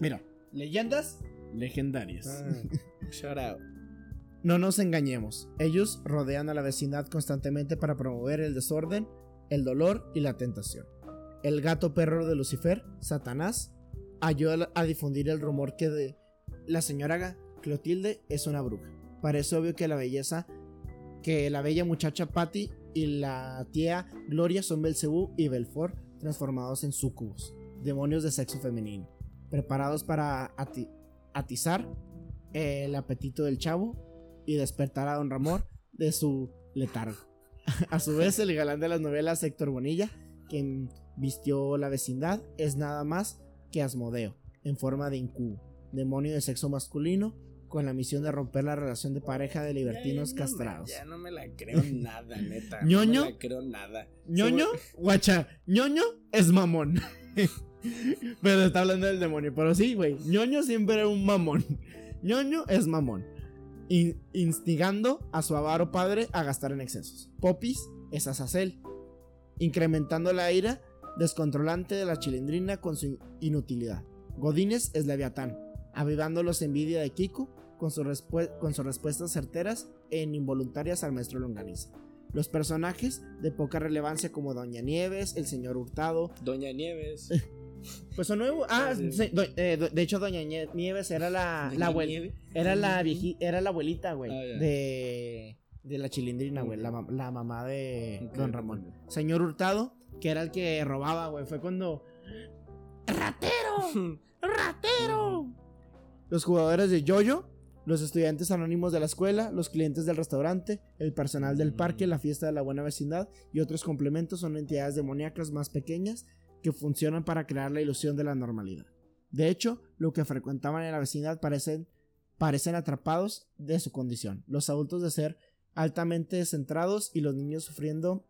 Mira, leyendas legendarias. Ah, shout out. No nos engañemos, ellos rodean a la vecindad constantemente para promover el desorden el dolor y la tentación. El gato perro de Lucifer, Satanás, ayuda a difundir el rumor que de la señora Clotilde es una bruja. Parece obvio que la belleza, que la bella muchacha Patty y la tía Gloria son Belcebú y Belfort transformados en sucubos, demonios de sexo femenino, preparados para atizar el apetito del chavo y despertar a don Ramón de su letargo. A su vez, el galán de las novelas, Héctor Bonilla, quien vistió la vecindad, es nada más que Asmodeo, en forma de incubo, demonio de sexo masculino, con la misión de romper la relación de pareja de libertinos castrados. ya no me la creo nada, neta. ¿Ñoño? No me la creo nada. ¿Ñoño? Guacha, ñoño es mamón. pero está hablando del demonio. Pero sí, güey. ñoño siempre era un mamón. ñoño es mamón instigando a su avaro padre a gastar en excesos. Popis es Azazel, incrementando la ira descontrolante de la chilindrina con su inutilidad. Godínez es Leviatán, avivando los envidia de Kiko con, con sus respuestas certeras e involuntarias al maestro Longaniza. Los personajes de poca relevancia como Doña Nieves, el señor Hurtado. Doña Nieves. Pues son nuevos. Ah, eh, de hecho, Doña Nieves era la, la abuelita. Era la era la abuelita, güey. Ah, de, de la chilindrina, güey. La, la, mamá de Don Ramón. Señor Hurtado, que era el que robaba, güey. Fue cuando. ¡Ratero! ¡Ratero! Los jugadores de Yoyo, los estudiantes anónimos de la escuela, los clientes del restaurante, el personal del parque, la fiesta de la buena vecindad y otros complementos son entidades demoníacas más pequeñas que funcionan para crear la ilusión de la normalidad. De hecho, lo que frecuentaban en la vecindad parecen, parecen atrapados de su condición. Los adultos de ser altamente centrados y los niños sufriendo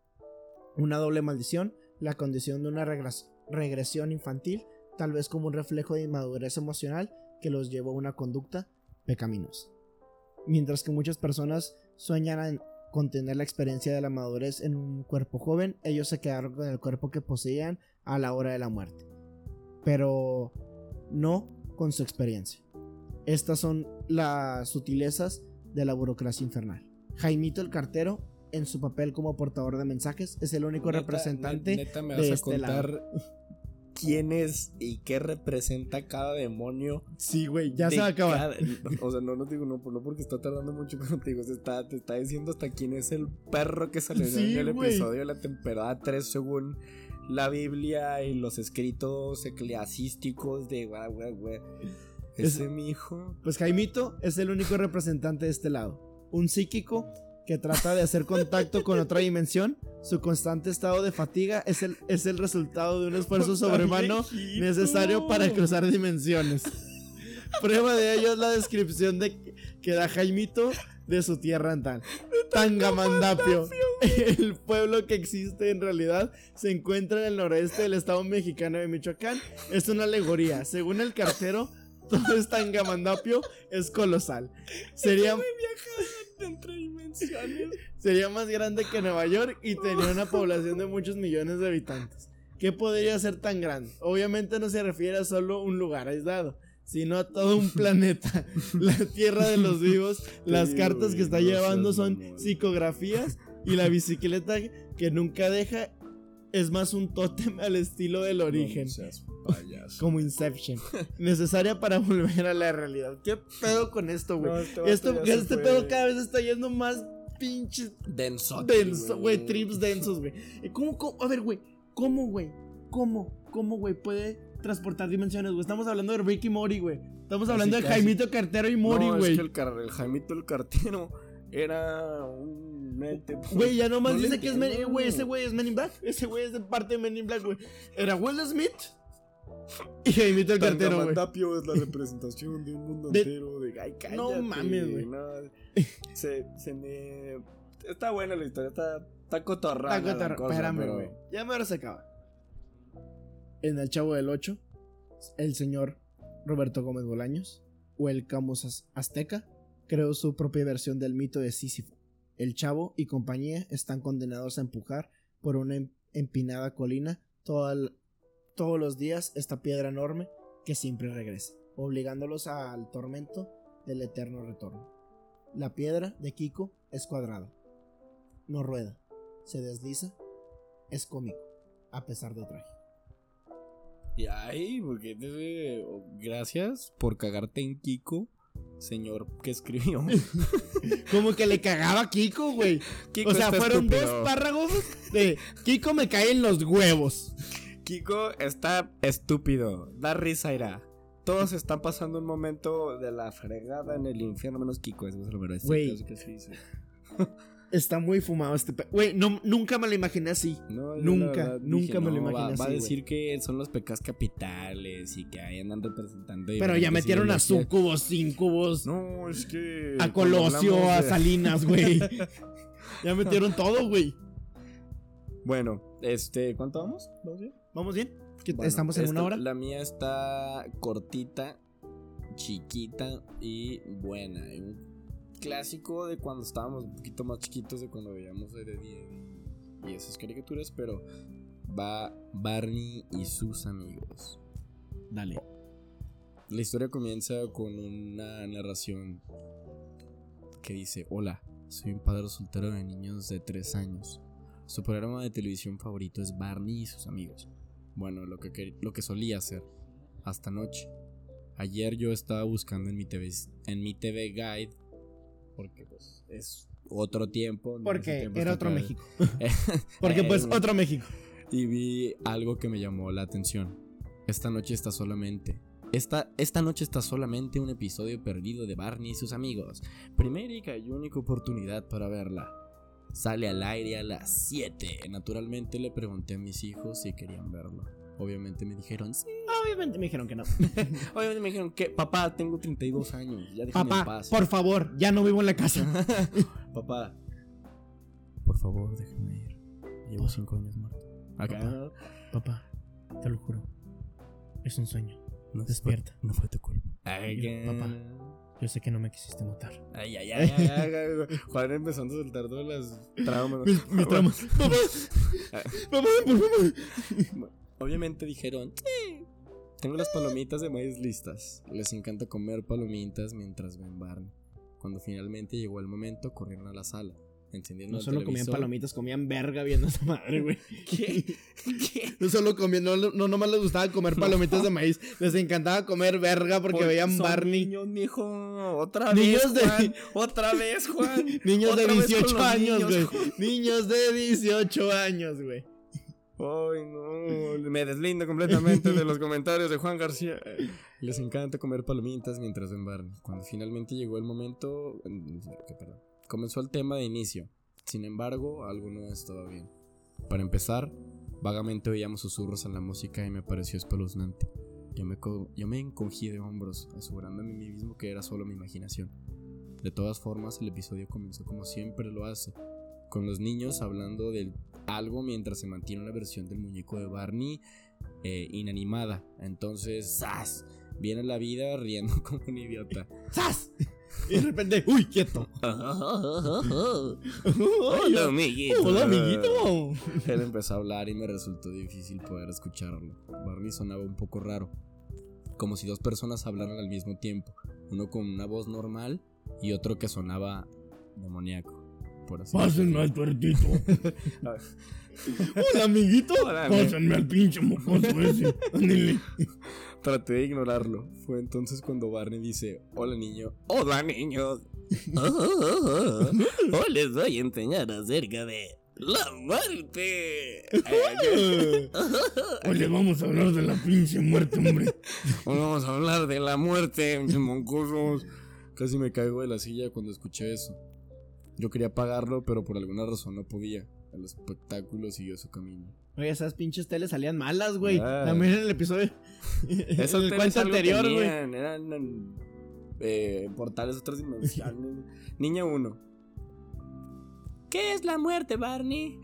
una doble maldición, la condición de una regresión infantil, tal vez como un reflejo de inmadurez emocional que los llevó a una conducta pecaminosa. Mientras que muchas personas sueñan con tener la experiencia de la madurez en un cuerpo joven, ellos se quedaron con el cuerpo que poseían a la hora de la muerte. Pero no con su experiencia. Estas son las sutilezas de la burocracia infernal. Jaimito el cartero, en su papel como portador de mensajes, es el único representante de este lado quién es y qué representa cada demonio. Sí, güey, ya se va a acabar. o sea, no, no digo, no, no porque está tardando mucho, pero te digo, está, te está diciendo hasta quién es el perro que salió en el episodio de la temporada 3 según la Biblia y los escritos eclesiásticos de güey, güey, güey. Ese es, mi hijo. Pues Jaimito es el único representante de este lado. Un psíquico que trata de hacer contacto con otra dimensión, su constante estado de fatiga es el, es el resultado de un esfuerzo sobrehumano necesario para cruzar dimensiones. Prueba de ello es la descripción de que da Jaimito de su tierra natal. Tangamandapio. El pueblo que existe en realidad se encuentra en el noreste del estado mexicano de Michoacán. Es una alegoría. Según el cartero, todo es Tangamandapio es colosal. Sería entre Sería más grande que Nueva York y tenía una población de muchos millones de habitantes. ¿Qué podría ser tan grande? Obviamente no se refiere a solo un lugar aislado, sino a todo un planeta. La tierra de los vivos. Las cartas que está llevando son psicografías y la bicicleta que nunca deja es más un tótem al estilo del origen. Como Inception. Necesaria para volver a la realidad. ¿Qué pedo con esto, güey? esto, este pedo cada vez está yendo más pinche. Denso. Denso, güey. Trips densos, güey. ¿Cómo, cómo? A ver, güey. ¿Cómo, güey? ¿Cómo? ¿Cómo, güey? Puede transportar dimensiones, güey. Estamos hablando de Ricky Mori, güey. Estamos hablando de Jaimito Cartero y Mori, güey. No, es que el, el Jaimito el Cartero era un Güey, ya nomás dice que es Men Güey, ese güey es Men in Black. Ese güey es de parte de Men in Black, güey. Era Will Smith. Y imita el cartero, güey. Tapio es la representación de un mundo entero. De, ay, cállate, no mames, güey. se, se me. Está buena la historia, está, está cotorrada. Está cotorrada. Espérame, güey. Ya me ahora se acaba. En El Chavo del 8, el señor Roberto Gómez Bolaños, o el Camus Azteca, creó su propia versión del mito de Sísifo. El chavo y compañía están condenados a empujar por una em-, empinada colina todos los días esta piedra enorme que siempre regresa, obligándolos al tormento del eterno retorno. La piedra de Kiko es cuadrada, no rueda, se desliza, es cómico, a pesar de trágico. Y ay, porque gracias por cagarte en Kiko señor que escribió. Como que le cagaba a Kiko, güey. O sea, fueron dos párragos de Kiko me cae en los huevos. Kiko está estúpido. Da risa, irá. Todos están pasando un momento de la fregada en el infierno, menos Kiko. Eso es lo Güey. Está muy fumado este Güey, no, nunca me lo imaginé así. nunca, nunca me lo imaginé así. Va a decir que son los pecados capitales y que ahí andan representando. Pero ya metieron a Sucubos, Incubos. No, es que. A Colosio, a Salinas, güey. ya metieron todo, güey. Bueno, este, ¿cuánto vamos? ¿Vamos bien? ¿Vamos bien? ¿Estamos en una hora? La mía está cortita, chiquita y buena clásico de cuando estábamos un poquito más chiquitos, de cuando veíamos Heredia y, y esas caricaturas, pero va Barney y sus amigos. Dale. La historia comienza con una narración que dice, hola, soy un padre soltero de niños de 3 años. Su programa de televisión favorito es Barney y sus amigos. Bueno, lo que, lo que solía hacer. Hasta noche. Ayer yo estaba buscando en mi TV, en mi TV Guide porque pues es otro tiempo. Porque era otro México. porque pues otro México. Y vi algo que me llamó la atención. Esta noche está solamente. Esta, esta noche está solamente un episodio perdido de Barney y sus amigos. Primera y única oportunidad para verla. Sale al aire a las 7. Naturalmente le pregunté a mis hijos si querían verlo. Obviamente me dijeron sí. Obviamente me dijeron que no. Obviamente me dijeron que, papá, tengo 32 años. Ya Papá, en paz. por favor, ya no vivo en la casa. papá, por favor, déjeme ir. Llevo 5 años muerto. Acá. Papá, te lo juro. Es un sueño. No Despierta. no fue tu culpa. papá, Yo sé que no me quisiste matar. Ay, ay, ay, ay, Juan empezando a soltar todas las traumas. Mis, mis traumas. Papá. Papá, por favor. Obviamente dijeron, sí, tengo las palomitas de maíz listas. Les encanta comer palomitas mientras ven Barney. Cuando finalmente llegó el momento, corrieron a la sala. Encendieron No el solo comían palomitas, comían verga viendo a esa madre, güey. ¿Qué? ¿Qué? No solo comían, no, no nomás les gustaba comer palomitas de maíz, les encantaba comer verga porque veían Son Barney. niños, mijo. Otra Niños vez, de- Juan. Otra vez, Juan. Niños de Otra vez con 18 los años, niños, güey. Niños de 18 años, güey. Ay, no. Me deslindo completamente de los comentarios de Juan García. Les encanta comer palomitas mientras Barney. Cuando finalmente llegó el momento. perdón, comenzó el tema de inicio. Sin embargo, algo no estaba bien. Para empezar, vagamente oíamos susurros en la música y me pareció espeluznante. Yo me, yo me encogí de hombros, asegurándome a mí mismo que era solo mi imaginación. De todas formas, el episodio comenzó como siempre lo hace, con los niños hablando de algo mientras se mantiene una versión del muñeco de Barney eh, inanimada. Entonces, ¡zas! Viene la vida riendo como un idiota. ¡Sas! Y de repente, ¡uy, quieto! Hola, amiguito. ¡Hola, amiguito! Él empezó a hablar y me resultó difícil poder escucharlo. Barney sonaba un poco raro, como si dos personas hablaran al mismo tiempo, uno con una voz normal y otro que sonaba demoníaco, por así Pásenme al tuertito. Hola, amiguito. Hola, Pásenme al pinche mocoso ese. Traté de ignorarlo. Fue entonces cuando Barney dice, hola niño. Hola niños. Hoy les voy a enseñar acerca de la muerte. Oye, vamos a hablar de la pinche muerte, hombre. Vamos a hablar de la muerte, moncosos. Casi me caigo de la silla cuando escuché eso. Yo quería pagarlo, pero por alguna razón no podía. El espectáculo siguió su camino. Oye, esas pinches teles salían malas, güey. Ah. También en el episodio. Eso en el cuento anterior, güey. Eran eh, portales de otras dimensiones. Niña 1. ¿Qué es la muerte, Barney?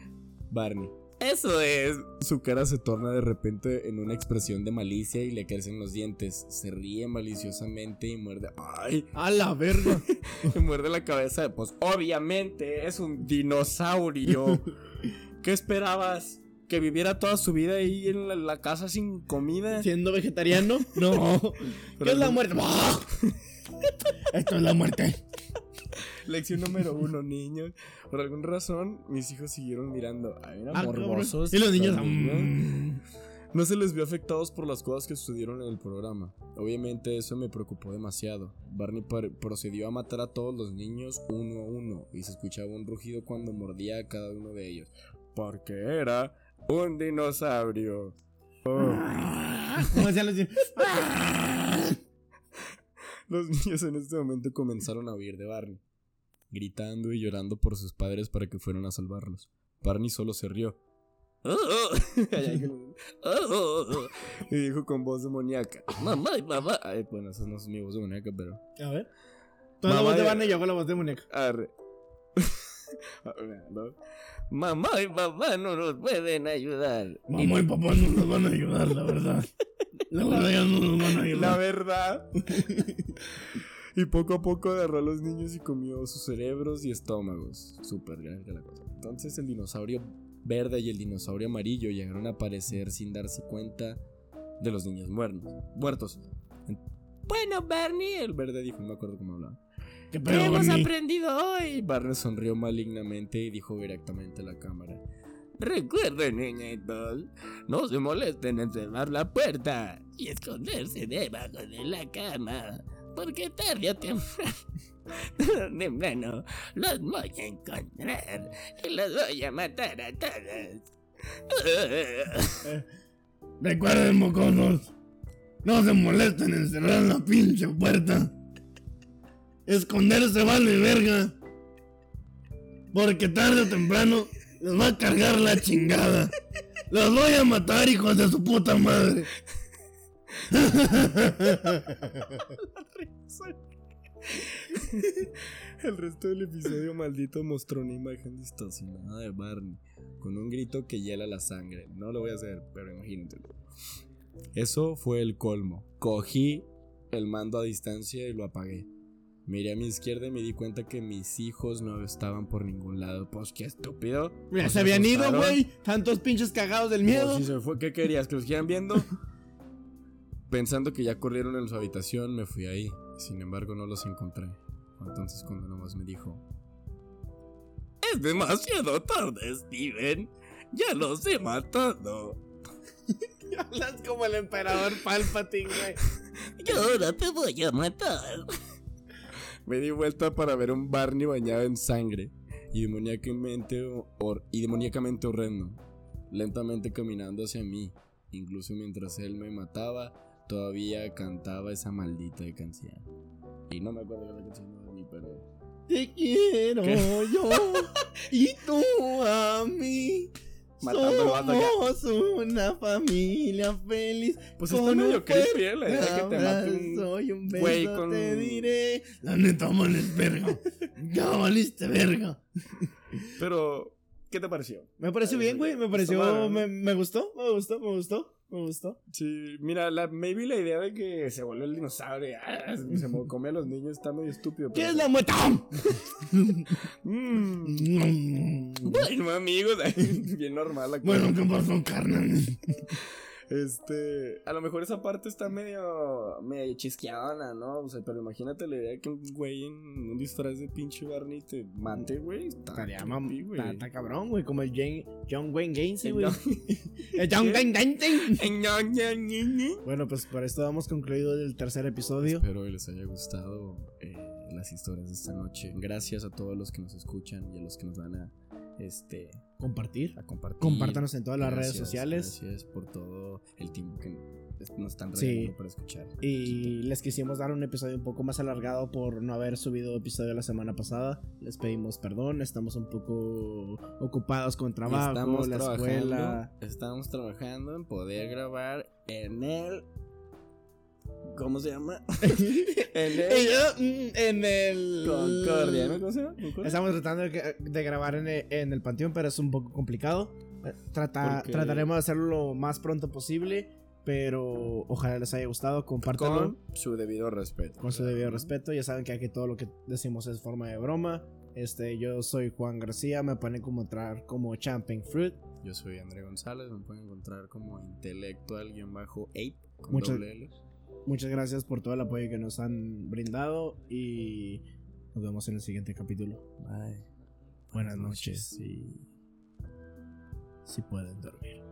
Barney. Eso es. Su cara se torna de repente en una expresión de malicia y le crecen los dientes. Se ríe maliciosamente y muerde. ¡Ay! A la verga. Y muerde la cabeza. de, Pues obviamente es un dinosaurio. ¿Qué esperabas? ¿Que viviera toda su vida ahí en la, la casa sin comida? Siendo vegetariano. No. ¿Qué es la muerte? ¡Ah! Esto es la muerte. Lección número uno, niños. Por alguna razón, mis hijos siguieron mirando. Ay, eran Ah, morbosos. Y los niños. mm. No se les vio afectados por las cosas que sucedieron en el programa. Obviamente eso me preocupó demasiado. Barney procedió a matar a todos los niños uno a uno y se escuchaba un rugido cuando mordía a cada uno de ellos. Porque era un dinosaurio. Oh. Los niños en este momento comenzaron a huir de Barney, gritando y llorando por sus padres para que fueran a salvarlos. Barney solo se rió. y dijo con voz demoníaca: Mamá y papá. Ay, bueno, esa no es mi voz demoníaca, pero. A ver. Toda la Mamá voz de Barney y yo la voz de muñeca. Arre. ¿No? Mamá y papá no nos pueden ayudar. Mamá y papá no nos van a ayudar, la verdad. La verdad ya no nos van a La ayudar. verdad. y poco a poco agarró a los niños y comió sus cerebros y estómagos. Súper grande la cosa. Entonces el dinosaurio verde y el dinosaurio amarillo llegaron a aparecer sin darse cuenta de los niños muertos. muertos. Bueno, Barney, el verde dijo, no me acuerdo cómo hablaba. ¿Qué ¿Qué hemos aprendido hoy? Barney sonrió malignamente y dijo directamente a la cámara. Recuerden, niñitos, no se molesten en cerrar la puerta y esconderse debajo de la cama, porque tarde o temprano, temprano los voy a encontrar y los voy a matar a todos. Recuerden, mocosos. No se molesten en cerrar la pinche puerta. Esconderse vale verga. Porque tarde o temprano les va a cargar la chingada. Los voy a matar, hijos de su puta madre. El resto del episodio maldito mostró una imagen distorsionada de Barney, con un grito que hiela la sangre. No lo voy a hacer, pero imagínatelo. Eso fue el colmo. Cogí el mando a distancia y lo apagué. Miré a mi izquierda y me di cuenta que mis hijos no estaban por ningún lado. Pues qué estúpido. Ya se, habían ido, güey. Tantos pinches cagados del miedo. si se fue, ¿qué querías? ¿Que los quieran viendo? Pensando que ya corrieron en su habitación, me fui ahí. Sin embargo, no los encontré. Entonces, cuando nomás me dijo: Es demasiado tarde, Steven. Ya los he matado. Hablas como el emperador Palpatine, güey. Y ahora te voy a matar. Me di vuelta para ver un Barney bañado en sangre y demoníacamente, y demoníacamente horrendo, lentamente caminando hacia mí. Incluso mientras él me mataba, todavía cantaba esa maldita canción. Y no me acuerdo de la canción de Barney, pero... Te quiero yo y tú a mí. Somos una familia feliz. Pues está medio creepy, ¿eh? La idea que te mate un Soy un beso, con... te diré. La neta, vales verga. ya valiste verga. Pero, ¿qué te pareció? Me pareció bien, güey. Me pareció. Me, me gustó, me gustó, me gustó. Me gustó. Sí, mira, la, maybe la idea de que se vuelve el dinosaurio ah, se come a los niños está medio estúpido. ¿Qué es la mueta? mm. bueno, amigos, bien normal la cosa. Bueno, ¿qué pasó, carnal? Este, a lo mejor esa parte está medio, medio chisqueadona, ¿no? O sea, pero imagínate la idea de que un güey en un disfraz de pinche Barney te mate, güey. Está, está, cabrón, güey, como el Jane, John Wayne Gacy, güey. el John Wayne Gacy. bueno, pues por esto hemos concluido el tercer episodio. Espero que les haya gustado eh, las historias de esta noche. Gracias a todos los que nos escuchan y a los que nos van a este, compartir. A compartir. Compártanos en todas las redes sociales. Gracias por todo el tiempo que nos están regalando para escuchar. Y les quisimos dar un episodio un poco más alargado por no haber subido episodio la semana pasada. Les pedimos perdón, estamos un poco ocupados con trabajo, estamos la escuela. Estamos trabajando en poder grabar en el ¿Cómo se llama? en el. En el Concordia, ¿no? ¿Cómo se llama? Estamos tratando de, grabar en el, en el, Panteón, pero es un poco complicado. Trata, Trataremos de hacerlo lo más pronto posible. Pero ojalá les haya gustado. Compártanlo. Con su debido respeto. Con su debido respeto. Ya saben que aquí todo lo que decimos es forma de broma. Este, yo soy Juan García. Me pueden encontrar como Champagne Fruit. Yo soy André González. Me pueden encontrar como intelectual-ape. Muchas, Muchas gracias por todo el apoyo que nos han brindado y nos vemos en el siguiente capítulo. Bye. Buenas, noches. y Si pueden dormir.